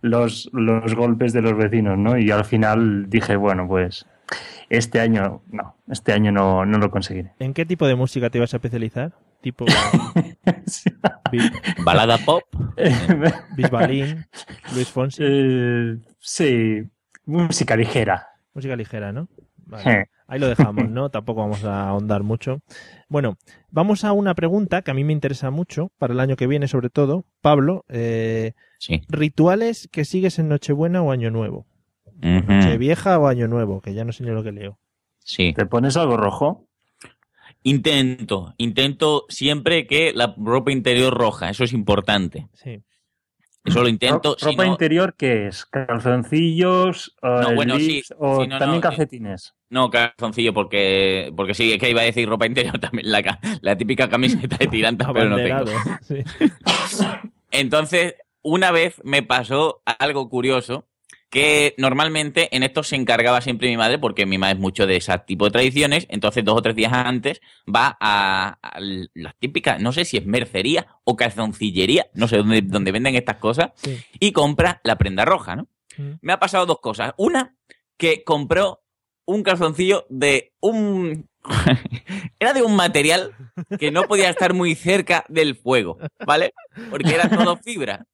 los, los golpes de los vecinos, ¿no? Y al final dije, bueno, pues este año no, este año no, no lo conseguiré.
¿En qué tipo de música te ibas a especializar? Tipo [laughs]
Balada pop. [laughs]
Bisbalín, Luis Fonsi.
Eh, sí, música ligera.
Música ligera, ¿no? Vale. Ahí lo dejamos, ¿no? [laughs] Tampoco vamos a ahondar mucho. Bueno, vamos a una pregunta que a mí me interesa mucho, para el año que viene sobre todo. Pablo, eh,
Sí.
rituales que sigues en Nochebuena o Año Nuevo.
Ujú.
Nochevieja o Año Nuevo, que ya no sé ni lo que leo.
Sí.
¿Te pones algo rojo?
Intento, intento siempre que la ropa interior roja, eso es importante.
Sí.
Eso lo intento.
Ro- ¿Ropa interior qué es? ¿Calzoncillos? o
No, bueno, sí,
¿O
sí, no,
también
no,
calcetines?
No, calzoncillo, porque, porque sí, es que iba a decir ropa interior [laughs] también, la, la típica camiseta de tirantes, pero no tengo.
Sí. [laughs]
Entonces, una vez me pasó algo curioso, que normalmente en esto se encargaba siempre mi madre, porque mi madre es mucho de ese tipo de tradiciones, entonces dos o tres días antes va a, a las típicas, no sé si es mercería o calzoncillería, no sé dónde, dónde venden estas cosas,
Sí.
y compra la prenda roja, ¿no?
Mm.
Me ha pasado dos cosas. Una, que compró un calzoncillo de un... [laughs] era de un material que no podía estar muy cerca del fuego, ¿vale? Porque era todo fibra.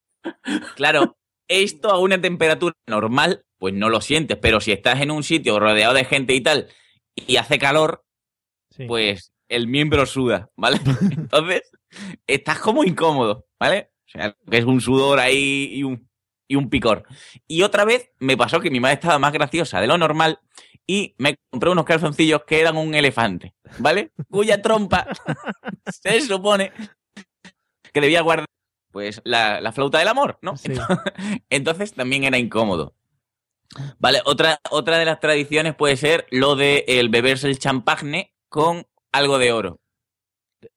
Claro, esto a una temperatura normal, pues no lo sientes, pero si estás en un sitio rodeado de gente y tal, y hace calor,
Sí.
pues el miembro suda, ¿vale? [laughs] Entonces, estás como incómodo, ¿vale? O sea, que es un sudor ahí y un, y un picor. Y otra vez me pasó que mi madre estaba más graciosa de lo normal y me compré unos calzoncillos que eran un elefante, ¿vale? [laughs] Cuya trompa [laughs] se supone que debía guardar pues la, la flauta del amor, ¿no?
Sí. [laughs]
Entonces también era incómodo. Vale, otra, otra de las tradiciones puede ser lo de el beberse el champagne con algo de oro.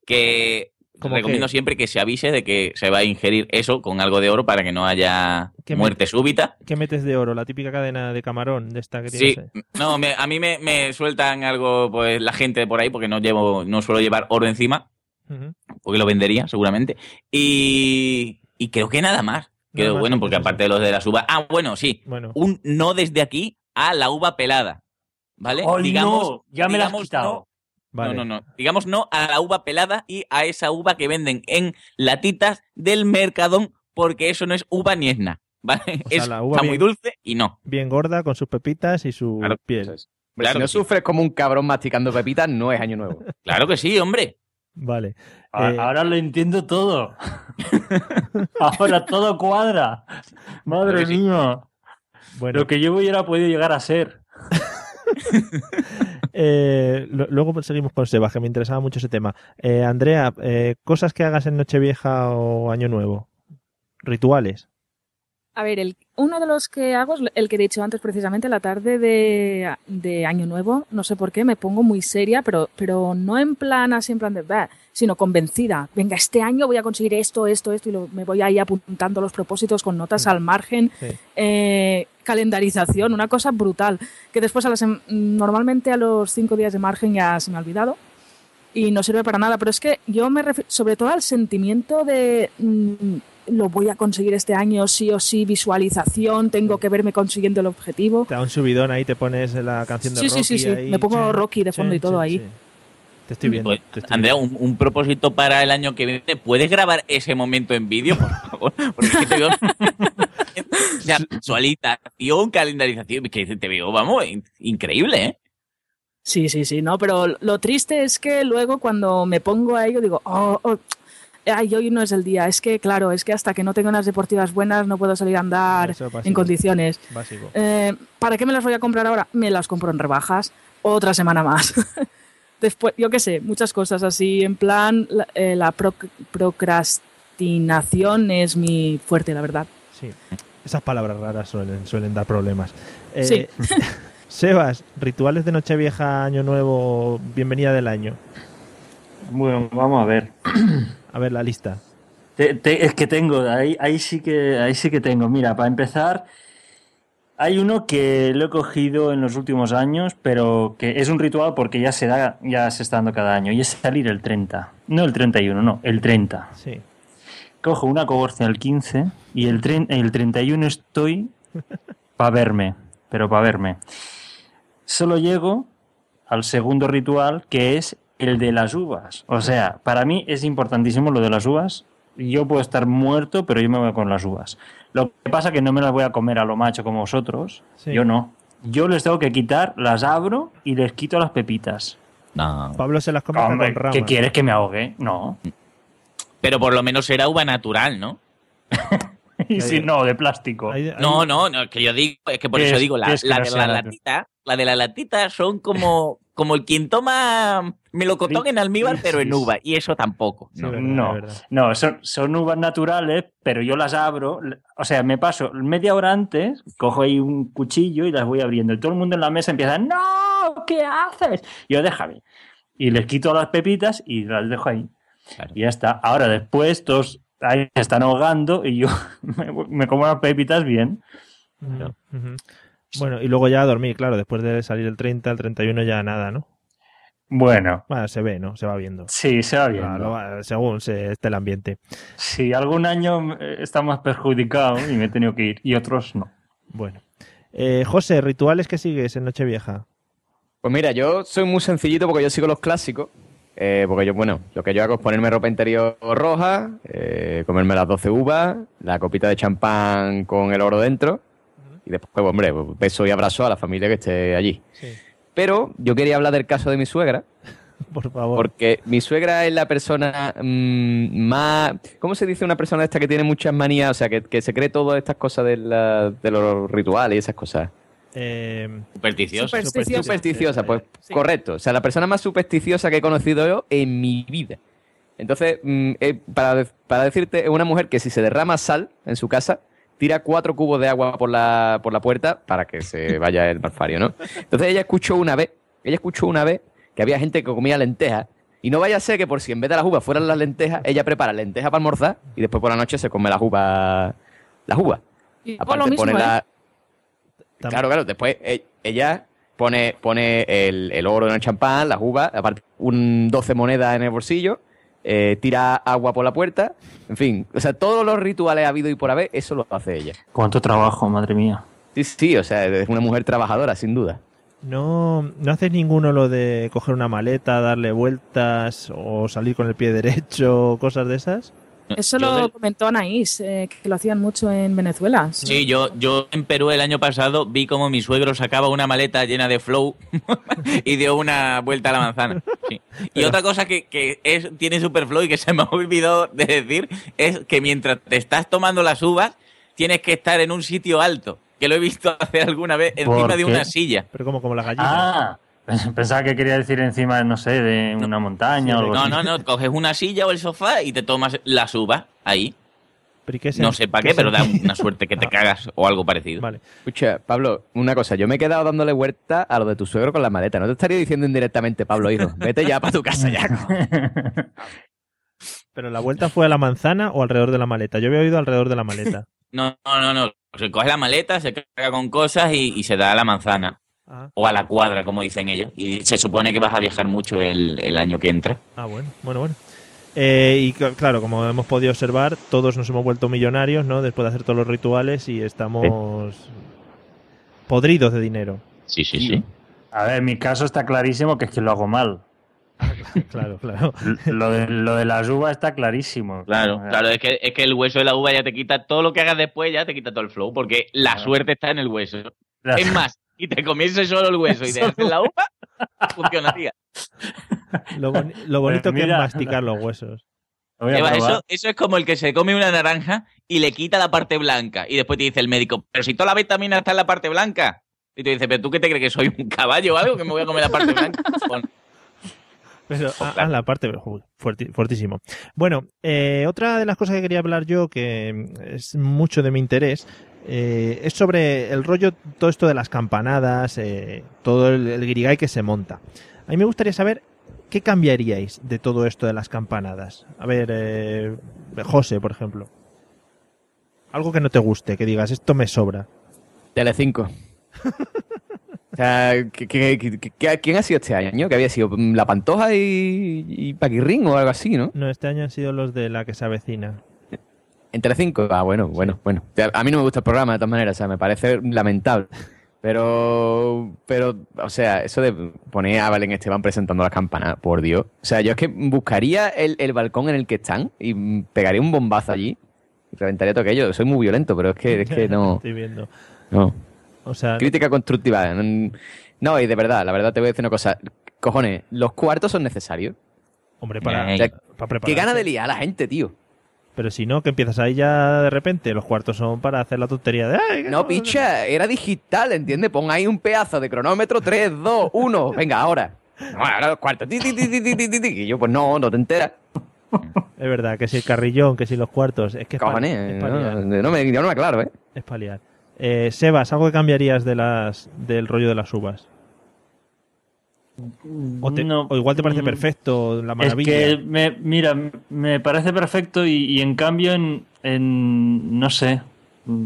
Que
¿Cómo
recomiendo
qué?
siempre que se avise de que se va a ingerir eso con algo de oro para que no haya
¿Qué me-
muerte súbita.
¿Qué metes de oro? La típica cadena de camarón de esta que
Sí,
ahí.
no, me- a mí me, me sueltan algo, pues la gente por ahí, porque no llevo, no suelo llevar oro encima, porque lo vendería seguramente. Y, y creo que nada más.
Nada más,
bueno, porque aparte de los de las uvas. Ah, bueno, sí.
Bueno,
Un no desde aquí a la uva pelada. ¿Vale?
¡Ay,
digamos,
no! Ya me la has quitado.
no-
vale.
No, no, no. Digamos no a la uva pelada y a esa uva que venden en latitas del Mercadón, porque eso no es uva ni es nada. ¿Vale?
O sea,
es,
la uva
está
bien-
muy dulce y no.
Bien gorda, con sus pepitas y su
Claro.
piel.
Claro
si no
sí.
sufres como un cabrón masticando pepitas, no es año nuevo. [laughs]
Claro que sí, hombre.
Vale. Eh,
Ahora lo entiendo todo. [laughs] Ahora todo cuadra. Madre
sí.
mía.
Bueno,
Lo que yo hubiera podido llegar a ser. [laughs]
eh, lo- luego seguimos con Sebas, que me interesaba mucho ese tema. Eh, Andrea, eh, cosas que hagas en Nochevieja o Año Nuevo. Rituales.
A ver, el, uno de los que hago es el que he dicho antes, precisamente la tarde de, de Año Nuevo. No sé por qué, me pongo muy seria, pero, pero no en plan así, en plan de, "Bah", sino convencida. Venga, este año voy a conseguir esto, esto, esto, y lo- me voy ahí apuntando los propósitos con notas al margen.
Sí.
eh, calendarización, una cosa brutal. Que después, a las, normalmente a los cinco días de margen ya se me ha olvidado. y no sirve para nada. Pero es que yo me refiero sobre todo al sentimiento de mm, lo voy a conseguir este año, sí o sí, visualización, tengo que verme consiguiendo el objetivo.
Te da un subidón ahí, te pones la canción de
Sí,
Rocky
sí, sí, sí.
ahí.
Me pongo Rocky de fondo y todo ahí.
sí. Te estoy viendo.
Pues,
te estoy
Andrea, un, un propósito para el año que viene. ¿Puedes grabar ese momento en vídeo, por favor? [laughs] Porque es que te veo... [laughs] [laughs] O sea, visualización, calendarización, que te veo, vamos, in- increíble, ¿eh?
Sí, sí, sí, no, pero lo triste es que luego cuando me pongo a ello digo, oh, oh, ay, hoy no es el día. Es que, claro, es que hasta que no tengo unas deportivas buenas no puedo salir a andar
Eso es básico.
en condiciones.
Básico.
Eh, ¿Para qué me las voy a comprar ahora? Me las compro en rebajas. Otra semana más. [laughs] Después, yo qué sé, muchas cosas así. En plan, la, eh, la proc- procrastinación es mi fuerte, la verdad.
Sí. Esas palabras raras suelen, suelen dar problemas. Eh,
Sí. [laughs]
Sebas, rituales de Nochevieja, Año Nuevo, bienvenida del año.
Bueno, vamos a ver. [clears throat]
A ver la lista.
Te- te- es que tengo, ahí, ahí sí que, ahí sí que tengo. Mira, para empezar, hay uno que lo he cogido en los últimos años, pero que es un ritual porque ya se da, ya se está dando cada año, y es salir el 30. No el 31, no, el 30.
Sí.
Cojo una coborcia el 15 y el, tren- el 31 estoy para verme, pero para verme. Solo llego al segundo ritual, que es el de las uvas. O sea, para mí es importantísimo lo de las uvas. Yo puedo estar muerto, pero yo me voy con las uvas. Lo que pasa es que no me las voy a comer a lo macho como vosotros.
Sí.
Yo no. Yo les tengo que quitar, las abro y les quito las pepitas.
No.
Pablo se las come
Hombre,
con ramas.
¿Qué quieres que me ahogue? No.
Pero por lo menos será uva natural, ¿no? [laughs]
Y si no, de plástico.
No, no, no, es que yo digo, es que por
¿Qué
eso
es-
digo, la,
es
la de la latita, la de la latita son como, como el quien toma melocotón en almíbar, pero en uva, y eso tampoco.
Sí,
No.
verdad,
No,
verdad.
no, son, son uvas naturales, pero yo las abro, o sea, me paso media hora antes, cojo ahí un cuchillo y las voy abriendo. Y todo el mundo en la mesa empieza, ¡No! ¿Qué haces? Yo, déjame. Y les quito las pepitas y las dejo ahí.
Claro.
Y ya está. Ahora, después, todos ahí se están ahogando y yo [laughs] me, me como las pepitas bien.
Bueno, y luego ya a dormir, claro, después de salir el 30, el 31 ya nada, ¿no?
Bueno,
Bueno, se ve, ¿no? Se va viendo.
sí, se va bien.
Claro, según se esté el ambiente.
Sí, algún año eh, está más perjudicado y me he tenido que ir, y otros no.
Bueno. Eh, José, ¿rituales que sigues en Nochevieja?
Pues mira, yo soy muy sencillito porque yo sigo los clásicos. Eh, porque yo, bueno, lo que yo hago es ponerme ropa interior roja, eh, comerme las 12 uvas, la copita de champán con el oro dentro. Y después, pues, hombre, pues, beso y abrazo a la familia que esté allí.
Sí.
Pero yo quería hablar del caso de mi suegra, [laughs]
Por favor.
porque mi suegra es la persona mm, más... ¿Cómo se dice una persona esta que tiene muchas manías? O sea, que, que se cree todas estas cosas de, la- de los rituales y esas cosas.
Eh,
Supersticioso.
Supersticioso.
Supersticiosa, pues
Sí.
correcto. O sea, la persona más supersticiosa que he conocido yo en mi vida. Entonces, mm, eh, para, para decirte, es una mujer que si se derrama sal en su casa, tira cuatro cubos de agua por la, por la puerta para que se [laughs] vaya el malfario, ¿no? Entonces ella escuchó una vez, ella escuchó una vez que había gente que comía lentejas y no vaya a ser que por si en vez de las uvas fueran las lentejas, ella prepara lentejas para almorzar y después por la noche se come las uvas, las uvas. Aparte
lo mismo,
pone
¿eh?
la... Claro, claro, después e- ella pone, pone el, el oro en el champán, las uvas, aparte un 12 monedas en el bolsillo, eh, tira agua por la puerta, en fin, o sea, todos los rituales ha habido y por haber, eso lo hace ella.
Cuánto trabajo, madre mía.
Sí, sí, o sea, es una mujer trabajadora, sin duda.
¿No, ¿No haces ninguno lo de coger una maleta, darle vueltas o salir con el pie derecho, [laughs] cosas de esas?
Eso
Yo
lo
del-
comentó Anaís, eh, que lo hacían mucho en Venezuela.
Sí, yo, yo en Perú el año pasado vi como mi suegro sacaba una maleta llena de flow [laughs] y dio una vuelta a la manzana. Sí. Y otra cosa que, que es, tiene Superflow y que se me ha olvidado de decir es que mientras te estás tomando las uvas tienes que estar en un sitio alto, que lo he visto [laughs] hacer alguna vez encima de una silla.
Pero como, como las gallinas.
Ah, [laughs] pensaba que quería decir encima, no sé, de una montaña o algo
No,
así.
no, no, [laughs] coges una silla o el sofá y te tomas las uvas ahí.
Pero ¿y qué
No sé para qué, pero da una suerte que te [laughs] cagas o algo parecido.
Vale.
Escucha, Pablo, una cosa, yo me he quedado dándole vuelta a lo de tu suegro con la maleta. No te estaría diciendo indirectamente, Pablo, hijo, vete ya para tu casa ya.
¿Pero la vuelta fue a la manzana o alrededor de la maleta? Yo había oído alrededor de la maleta.
No, no, no, no. Se coge la maleta, se carga con cosas y, y se da a la manzana.
Ah.
O a la cuadra, como dicen ellos. Y se supone que vas a viajar mucho el, el año que entra.
Ah, bueno, bueno, bueno. Eh, y cl- claro, como hemos podido observar, todos nos hemos vuelto millonarios, ¿no? Después de hacer todos los rituales y estamos podridos de dinero.
Sí, sí, sí.
A ver, en mi caso está clarísimo que es que lo hago mal. [laughs]
Claro, claro.
Lo de, lo de las uvas está clarísimo.
Claro, claro, es que, es que el hueso de la uva ya te quita todo lo que hagas después, ya te quita todo el flow, porque la suerte está en el hueso.
Claro.
Es más, y te comiese solo el hueso y dejas la uva, [laughs] funcionaría.
Lo, boni- lo bonito
Pues
que es masticar los huesos.
Eva, eso, eso es como el que se come una naranja y le quita la parte blanca. Y después te dice el médico, pero si toda la vitamina está en la parte blanca. Y te dice, pero tú qué te crees que soy un caballo o algo que me voy a comer la parte blanca. [laughs]
Pero, [laughs] ah, la parte, fuerti- fuertísimo. Bueno, eh, otra de las cosas que quería hablar yo, que es mucho de mi interés, eh, es sobre el rollo, todo esto de las campanadas, eh, todo el, el guirigay que se monta. A mí me gustaría saber qué cambiaríais de todo esto de las campanadas. A ver, eh, José, por ejemplo. Algo que no te guste, que digas, esto me sobra.
Telecinco. [laughs] o sea, ¿qué- qué- qué- qué- ¿quién ha sido este año? Que había sido mm, La Pantoja y, y Paquirrín o algo así, ¿no?
No, este año han sido los de la que se avecina.
En Telecinco. Ah, bueno, bueno, bueno. O sea, A mí no me gusta el programa de todas maneras, o sea, me parece lamentable. Pero, pero, o sea, eso de poner a Belén Esteban presentando las campanas, por Dios. O sea, yo es que buscaría el, el balcón en el que están y pegaría un bombazo allí y reventaría todo aquello. Soy muy violento, pero es que, es que no. [laughs]
Estoy viendo.
No.
O sea,
Crítica constructiva. No, y de verdad, la verdad te voy a decir una cosa. Cojones, los cuartos son necesarios.
hombre, para,
O sea,
para
Qué
prepararse.
gana de liar a la gente, tío.
Pero si no, que empiezas ahí ya de repente, los cuartos son para hacer la tontería de... "Ay,
No, picha, era digital, ¿entiendes? Pon ahí un pedazo de cronómetro, 3, 2, 1, venga, ahora. No, ahora los cuartos. Ti, ti, ti, ti, ti, ti, ti, ti. Y yo, pues no, no te enteras.
Es verdad, que si el carrillón, que si los cuartos, es que es pa-
Cojones,
es
no, me, yo no me aclaro, ¿eh?
es pa' liar. Eh, Sebas, ¿algo que cambiarías de las del rollo de las uvas? O, te-
No,
o igual te parece
mm,
perfecto, la maravilla.
Es que, me, mira, me parece perfecto y, y en cambio, en, en, no sé,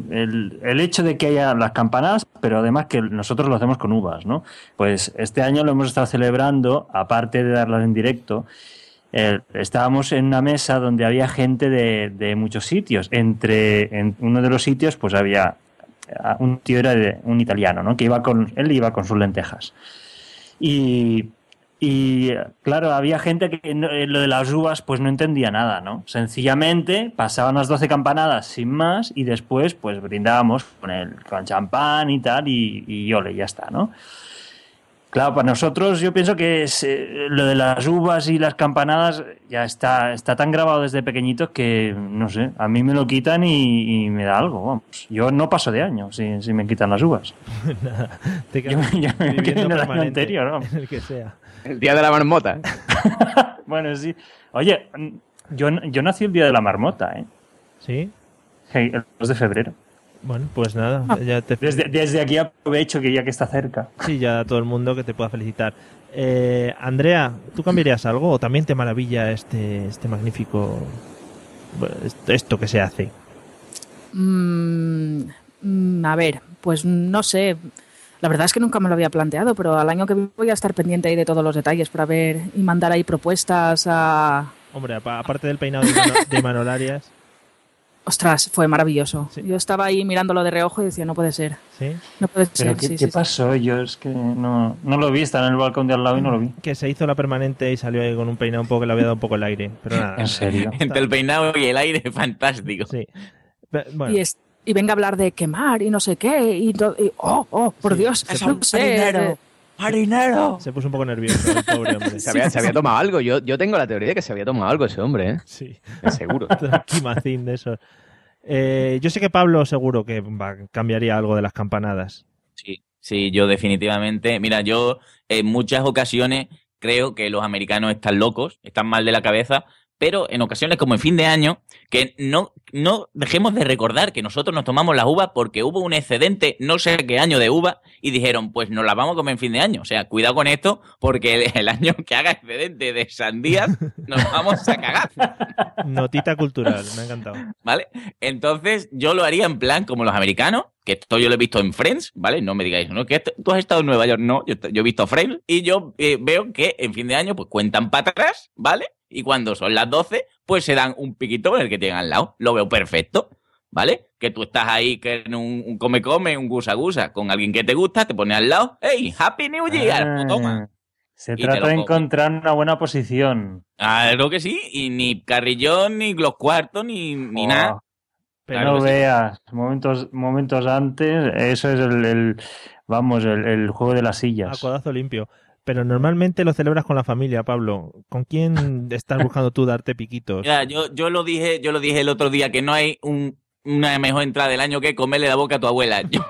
el, el hecho de que haya las campanadas, pero además que nosotros lo hacemos con uvas, ¿no? Pues este año lo hemos estado celebrando, aparte de darlas en directo, eh, estábamos en una mesa donde había gente de, de muchos sitios. Entre en uno de los sitios, pues había un tío era de- un italiano, ¿no? Que iba con él iba con sus lentejas. Y, claro, había gente que no- eh, lo de las uvas pues no entendía nada, ¿no? Sencillamente pasaban las 12 campanadas sin más y después pues brindábamos con el con champán y tal y, y ole, ya está, ¿no? Claro, para nosotros yo pienso que es, eh, lo de las uvas y las campanadas ya está, está tan grabado desde pequeñitos que, no sé, a mí me lo quitan y, y me da algo, vamos. Yo no paso de año si, si me quitan las uvas. [laughs]
Nada, te
Yo,
quedas
yo me
viviendo
quedo en el año anterior, ¿no?
en el que sea.
El día de la marmota. [laughs]
Bueno, sí. Oye, yo, yo nací el día de la marmota, ¿eh?
¿Sí?
Hey, el 2 de febrero.
Bueno, pues nada, ya te...
Desde, desde aquí aprovecho que ya que está cerca.
Sí, ya a todo el mundo que te pueda felicitar. Eh, Andrea, ¿tú cambiarías algo o también te maravilla este, este magnífico... bueno, esto- que se hace?
Mm, a ver, pues no sé. La verdad es que nunca me lo había planteado, pero al año que viene voy a estar pendiente ahí de todos los detalles para ver y mandar ahí propuestas a...
Hombre, apa- aparte del peinado de, Mano- de Manolarias,
Ostras, fue maravilloso. Yo estaba ahí mirándolo de reojo y decía, no puede ser.
¿sí?
No puede
¿Pero
ser,
qué,
sí,
qué
sí, sí.
pasó? Yo es que no, no lo vi, estaba en el balcón de al lado y no lo vi.
que se hizo la permanente y salió ahí con un peinado un poco que le había dado un poco el aire. Pero nada.
¿En serio? [laughs]
Entre el peinado y el aire, [laughs] fantástico.
Sí. Bueno,
Y, es- y venga a hablar de quemar y no sé qué. Y, to- y- oh, oh, por Dios. No
puso-
sé.
¡Marinero!
se puso un poco nervioso el pobre hombre.
Se había, se había tomado algo. Yo, yo tengo la teoría de que se había tomado algo ese hombre, ¿eh?
Sí.
Seguro. [laughs]
Quimacín de esos. Eh, yo sé que Pablo seguro que va, cambiaría algo de las campanadas.
Sí, sí, yo definitivamente. Mira, yo en muchas ocasiones creo que los americanos están locos, están mal de la cabeza, pero en ocasiones como en fin de año, que no, no dejemos de recordar que nosotros nos tomamos las uvas porque hubo un excedente, no sé qué año de uva, y dijeron, pues nos las vamos a comer en fin de año. O sea, cuidado con esto, porque el, el año que haga excedente de sandías, nos vamos a cagar. [laughs]
Notita cultural, me ha encantado.
¿Vale? Entonces, yo lo haría en plan como los americanos, que esto yo lo he visto en Friends, ¿vale? No me digáis, ¿no? Que esto- tú has estado en Nueva York, no. Yo, yo he visto Friends y yo eh, veo que en fin de año, pues cuentan para atrás, ¿vale? Y cuando son las 12, pues se dan un piquito con el que tienen al lado. Lo veo perfecto, ¿vale? Que tú estás ahí que en un, come-come, un gusa-gusa, con alguien que te gusta, te pones al lado, ¡Hey! ¡Happy New Year! Pues toma.
Ah, Se trata de encontrar una buena posición.
Claro que sí, y ni carrillón, ni los cuartos, ni, ni
Oh,
nada.
Pero
Claro
no
sí.
veas, momentos, momentos antes, eso es el, el- vamos, el, el juego de las
A
sillas.
codazo limpio. Pero normalmente lo celebras con la familia, Pablo. ¿Con quién estás buscando tú darte piquitos?
Mira, yo, yo lo dije, yo lo dije el otro día que no hay un- una mejor entrada del año que comerle la boca a tu abuela. [laughs] Yo,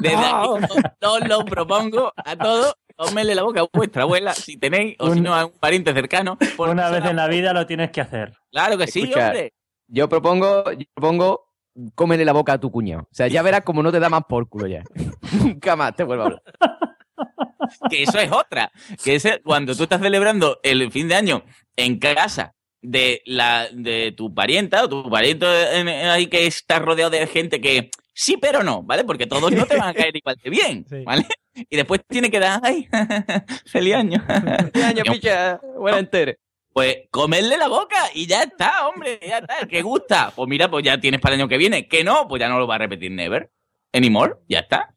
desde aquí os- os lo propongo a todos, comerle la boca a vuestra abuela, si tenéis, o si no a un pariente cercano.
Una vez en la vida lo tienes que hacer.
Claro que sí,
Escucha,
hombre.
Yo propongo, yo propongo cómele la boca a tu cuñado. O sea, ya verás como no te da más por culo ya. [laughs] Nunca más te vuelvo a hablar. [laughs]
que eso es otra. Que ese, cuando tú estás celebrando el fin de año en casa de la de tu parienta o tu pariente en- en- ahí que está rodeado de gente que sí pero no, ¿vale? Porque todos no te van a caer [laughs] igual de bien,
Sí.
¿vale? Y después tiene que dar, ay, feliz año.
Este año, picha, buena entere.
Pues comerle la boca y ya está, hombre, ya está. ¿Qué gusta? Pues mira, pues ya tienes para el año que viene. Que no, pues ya no lo va a repetir never. Anymore, ya está.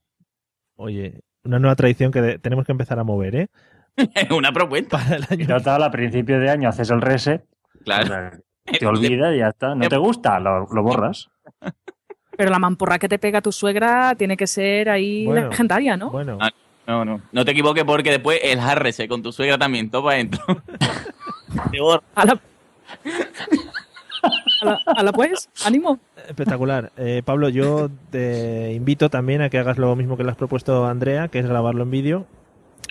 Oye, una nueva tradición que tenemos que empezar a mover, ¿eh?
Es [laughs] una propuesta.
Para el año.
Total, a principio de año haces el reset,
Claro.
te olvidas y ya está. ¿No te gusta? Lo, lo borras.
Pero la mamporra que te pega tu suegra tiene que ser ahí
Bueno,
legendaria, ¿no?
Bueno,
Ah, No, no. No te equivoques porque después el jarrese con tu suegra también topa adentro. [laughs] Borra.
A la... a la, a la pues, ánimo.
espectacular. Eh, Pablo, yo te invito también a que hagas lo mismo que le has propuesto a Andrea, que es grabarlo en vídeo.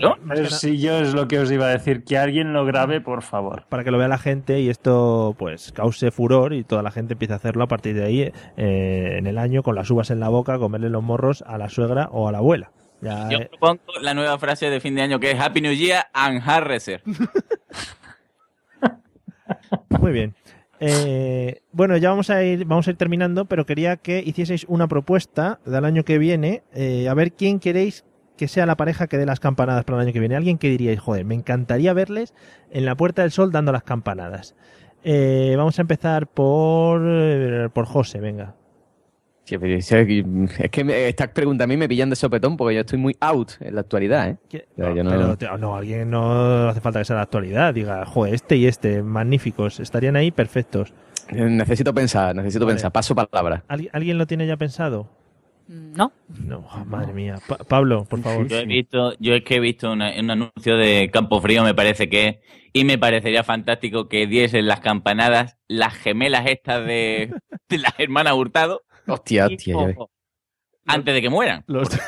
¿No?
Si yo es lo que os iba a decir, que alguien lo grabe, por favor.
para que lo vea la gente y esto pues cause furor y toda la gente empiece a hacerlo a partir de ahí eh, en el año con las uvas en la boca, comerle los morros a la suegra o a la abuela. Ya,
Yo
eh,
propongo la nueva frase de fin de año que es Happy New Year and Harreser. [laughs]
Muy bien. Eh, bueno, ya vamos a ir, vamos a ir terminando, pero quería que hicieseis una propuesta del año que viene, eh, a ver quién queréis que sea la pareja que dé las campanadas para el año que viene. Alguien que diríais, joder, me encantaría verles en la Puerta del Sol dando las campanadas. Eh, vamos a empezar por eh, por José, venga.
Pero es que es que me- estas preguntas a mí me pillan de sopetón porque yo estoy muy out en la actualidad, ¿eh? No-
Pero no, alguien no hace falta que sea la actualidad. Diga, joder, este y este, magníficos, estarían ahí perfectos.
Necesito pensar, necesito
Vale.
pensar. Paso palabra.
¿Alguien, ¿alguien lo tiene ya pensado?
No.
No, oh, madre mía. Pa- Pablo, por favor.
Yo he visto, yo es que he visto una- un anuncio de Campo Frío, me parece que es, y me parecería fantástico que diesen las campanadas las gemelas estas de, [laughs] de las hermanas Hurtado
Hostia, hostia,
antes de que mueran.
Los- [laughs]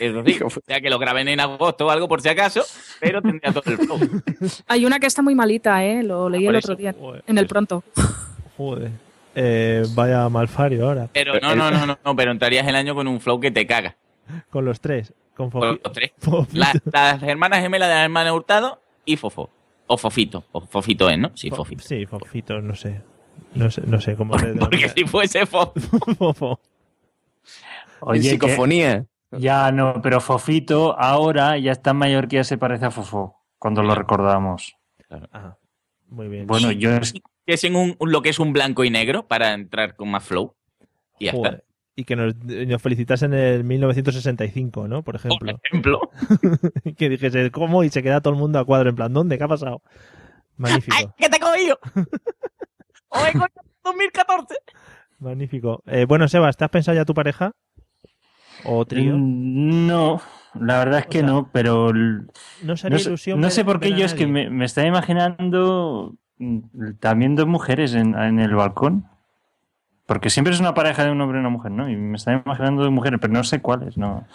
Eso sí, o sea que lo graben en agosto o algo por si acaso, pero tendría todo el flow. [laughs]
Hay una que está muy malita, ¿eh? Lo leí
por
el
eso.
otro día
Joder.
en el pronto.
Joder. Eh, vaya malfario ahora.
Pero no, no, no, no, no, pero entrarías el año con un flow que te caga.
Con los tres. Con
Con los tres. [laughs] La- las hermanas gemelas de la hermana Hurtado y Fofo. O Fofito. O Fofito es, ¿no? Sí,
Fo-
Fofito.
Sí, Fofito, no sé. No sé, no sé cómo se
Porque
denomina.
si fuese [laughs] Fofo.
Fofo.
En
que-
psicofonía.
ya no, pero Fofito ahora ya está mayor que ya se parece a Fofo, cuando lo recordamos.
Ah, muy bien.
Bueno, yo es,
que es en un, lo que es un blanco y negro para entrar con más flow. Y ya
Joder.
está.
Y que nos, nos felicitasen en el 1965, ¿no? Por
Por
ejemplo.
ejemplo. [laughs]
que dijese, ¿cómo? Y se queda todo el mundo a cuadro, en plan, ¿dónde? ¿Qué ha pasado? [laughs] Magnífico,
¡Ay, que te he cogido! ¡Oye, coño, 2014!
magnífico. Eh, bueno, Sebas, ¿te has pensado ya tu pareja? ¿O trío?
Mm, No, la verdad es que
sea,
no, pero
No sería
no
ilusión.
no sé por qué yo es que me, me estaba imaginando mm, también dos mujeres en, en el balcón. Porque siempre es una pareja de un hombre y una mujer, ¿no? Y me estaba imaginando dos mujeres, pero no sé cuáles, ¿no?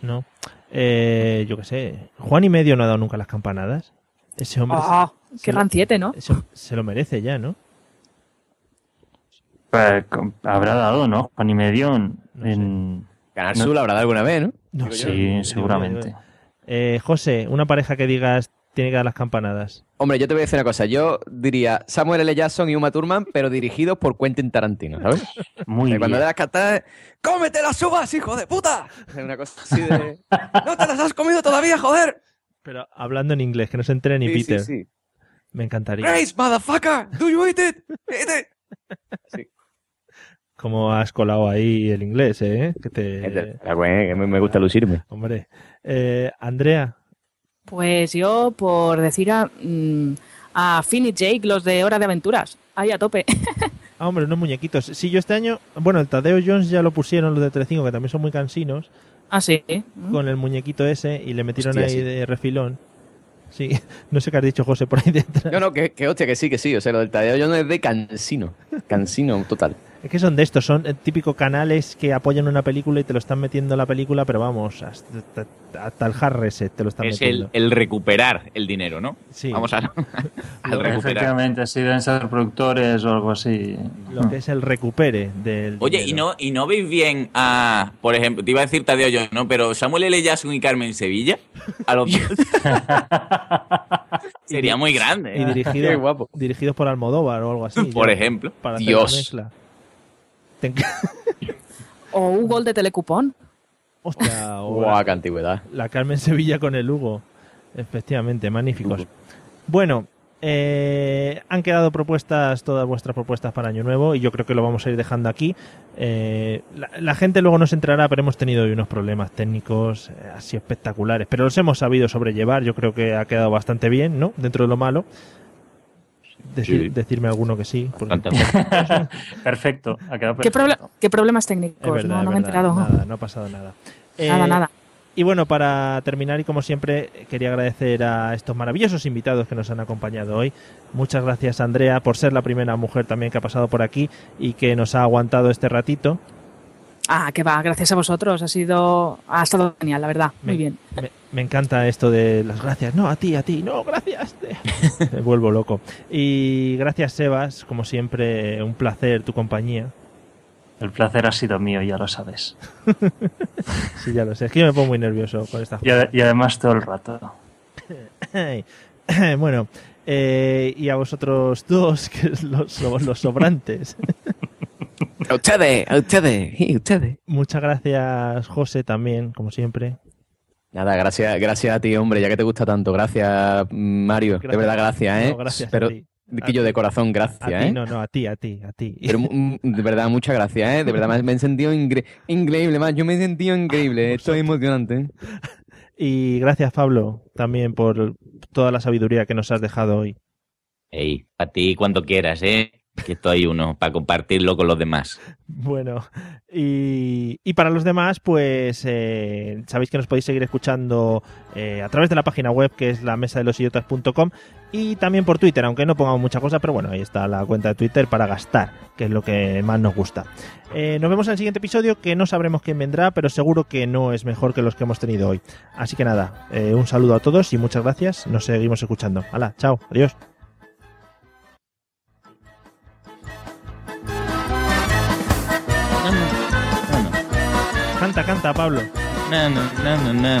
No. Eh, yo qué sé. Juan y medio no ha dado nunca las campanadas. Ese hombre
Ah,
se
qué ranciete, ¿no?
se, se lo merece ya, ¿no?
Com- habrá dado, ¿no? Juan y medio en...
No sé.
en-
Canal
No.
Habrá dado alguna vez, ¿no?
Sí, seguramente.
Eh, José, una pareja que digas tiene que dar las campanadas.
Hombre, yo te voy a decir una cosa. Yo diría Samuel L. Jackson y Uma Thurman, pero dirigidos por Quentin Tarantino, ¿sabes? [laughs]
Muy
Que Cuando
bien.
de las catadas, ¡cómete las uvas, hijo de puta! Es una cosa así de... [laughs] ¡No te las has comido todavía, joder!
Pero hablando en inglés, que no se entere ni
Sí, sí,
Peter.
sí.
Me encantaría.
Grace, motherfucker, do you eat it? Eat it. [laughs]
Como has colado ahí el inglés, ¿eh? Que te...
Me gusta lucirme.
Hombre. Eh, Andrea,
Pues yo, por decir a, mm, a Finn y Jake, los de Hora de Aventuras. Ahí a tope. [laughs]
Ah, hombre, unos muñequitos. Sí, yo este año, bueno, el Tadeo Jones ya lo pusieron los de Telecinco, que también son muy cansinos,
Ah, sí.
con el muñequito ese y le metieron
Hostia,
ahí
sí.
de refilón. Sí, [laughs] no sé qué has dicho, José, por ahí detrás.
No, no, que, que hostia, que sí, que sí. O sea, lo del Tadeo yo no es de cansino. Cansino total.
Es que son de estos, son eh, típicos canales que apoyan una película y te lo están metiendo en la película, pero vamos, hasta, hasta el hard reset te lo están
Es el,
metiendo.
el recuperar el dinero, ¿no?
Sí.
Vamos a, [laughs] al recuperar.
Efectivamente, sí deben ser productores o algo así.
Lo que es el recupere del.
Oye, ¿y
dinero.
no, ¿y no veis bien a, por ejemplo, te iba a decir Tadeo yo, ¿no? Pero Samuel L. Jackson y Carmen Sevilla, a los dos. [laughs] Sería muy grande.
Y
¿eh?
dirigido,
Qué guapo.
dirigidos por Almodóvar o algo así.
Por
ya,
ejemplo.
Para hacer
Dios.
enc- [laughs]
O un gol de telecupón.
Hostia, [laughs]
Guau, qué antigüedad.
la Carmen Sevilla con el Hugo. Efectivamente, magníficos. Bueno, eh, han quedado propuestas, todas vuestras propuestas para Año Nuevo, y yo creo que lo vamos a ir dejando aquí. Eh, la, la gente luego nos entrará, pero hemos tenido hoy unos problemas técnicos eh, así espectaculares, pero los hemos sabido sobrellevar. Yo creo que ha quedado bastante bien, ¿no? Dentro de lo malo. Decir-
Sí.
Decirme alguno que sí. porque-. [laughs]
Perfecto. Ha quedado
¿Qué,
perfecto.
proble- qué problemas técnicos?
verdad,
no, no me he enterado.
Nada, no ha pasado nada. [laughs]
Nada,
Eh,
nada.
Y bueno, para terminar, y como siempre, quería agradecer a estos maravillosos invitados que nos han acompañado hoy. Muchas gracias, Andrea, por ser la primera mujer también que ha pasado por aquí y que nos ha aguantado este ratito.
Ah, que va, gracias a vosotros. Ha sido. Ha estado genial, la verdad. Muy
Me-
bien.
Me, me encanta esto de las gracias. No, a ti, a ti. No, gracias. [laughs] me vuelvo loco. Y gracias, Sebas. Como siempre, un placer tu compañía.
El placer ha sido mío, ya lo sabes. [laughs]
Sí, ya lo sé. Es que yo me pongo muy nervioso con esta
Y, y además todo el rato. [coughs]
Bueno, eh, y a vosotros dos, que es los, los sobrantes. [laughs]
A ustedes, a ustedes, y ustedes.
Muchas gracias, José, también, como siempre.
Nada, gracias, gracias a ti, hombre, ya que te gusta tanto. Gracias, Mario.
Gracias.
De verdad, gracias, ¿eh?
No, gracias a
Pero,
ti.
yo de corazón,
A
gracias,
ti,
¿eh?
no, no, a ti, a ti, a ti.
Pero de verdad, muchas gracias, ¿eh? De verdad, me, me he sentido increíble, más. Yo me he sentido increíble. Esto es emocionante. ¿eh? [laughs]
Y gracias, Pablo, también por toda la sabiduría que nos has dejado hoy.
Ey, a ti cuando quieras, ¿eh? Que estoy uno para compartirlo con los demás.
Bueno, y, y para los demás, pues eh, sabéis que nos podéis seguir escuchando eh, a través de la página web que es la mesa de los idiotas.com y también por Twitter, aunque no pongamos mucha cosa, pero bueno, ahí está la cuenta de Twitter para gastar, que es lo que más nos gusta. Eh, nos vemos en el siguiente episodio, que no sabremos quién vendrá, pero seguro que no es mejor que los que hemos tenido hoy. Así que nada, un saludo a todos y muchas gracias. Nos seguimos escuchando. Hala, chao, adiós. Canta, canta, Pablo.
Na, na, na,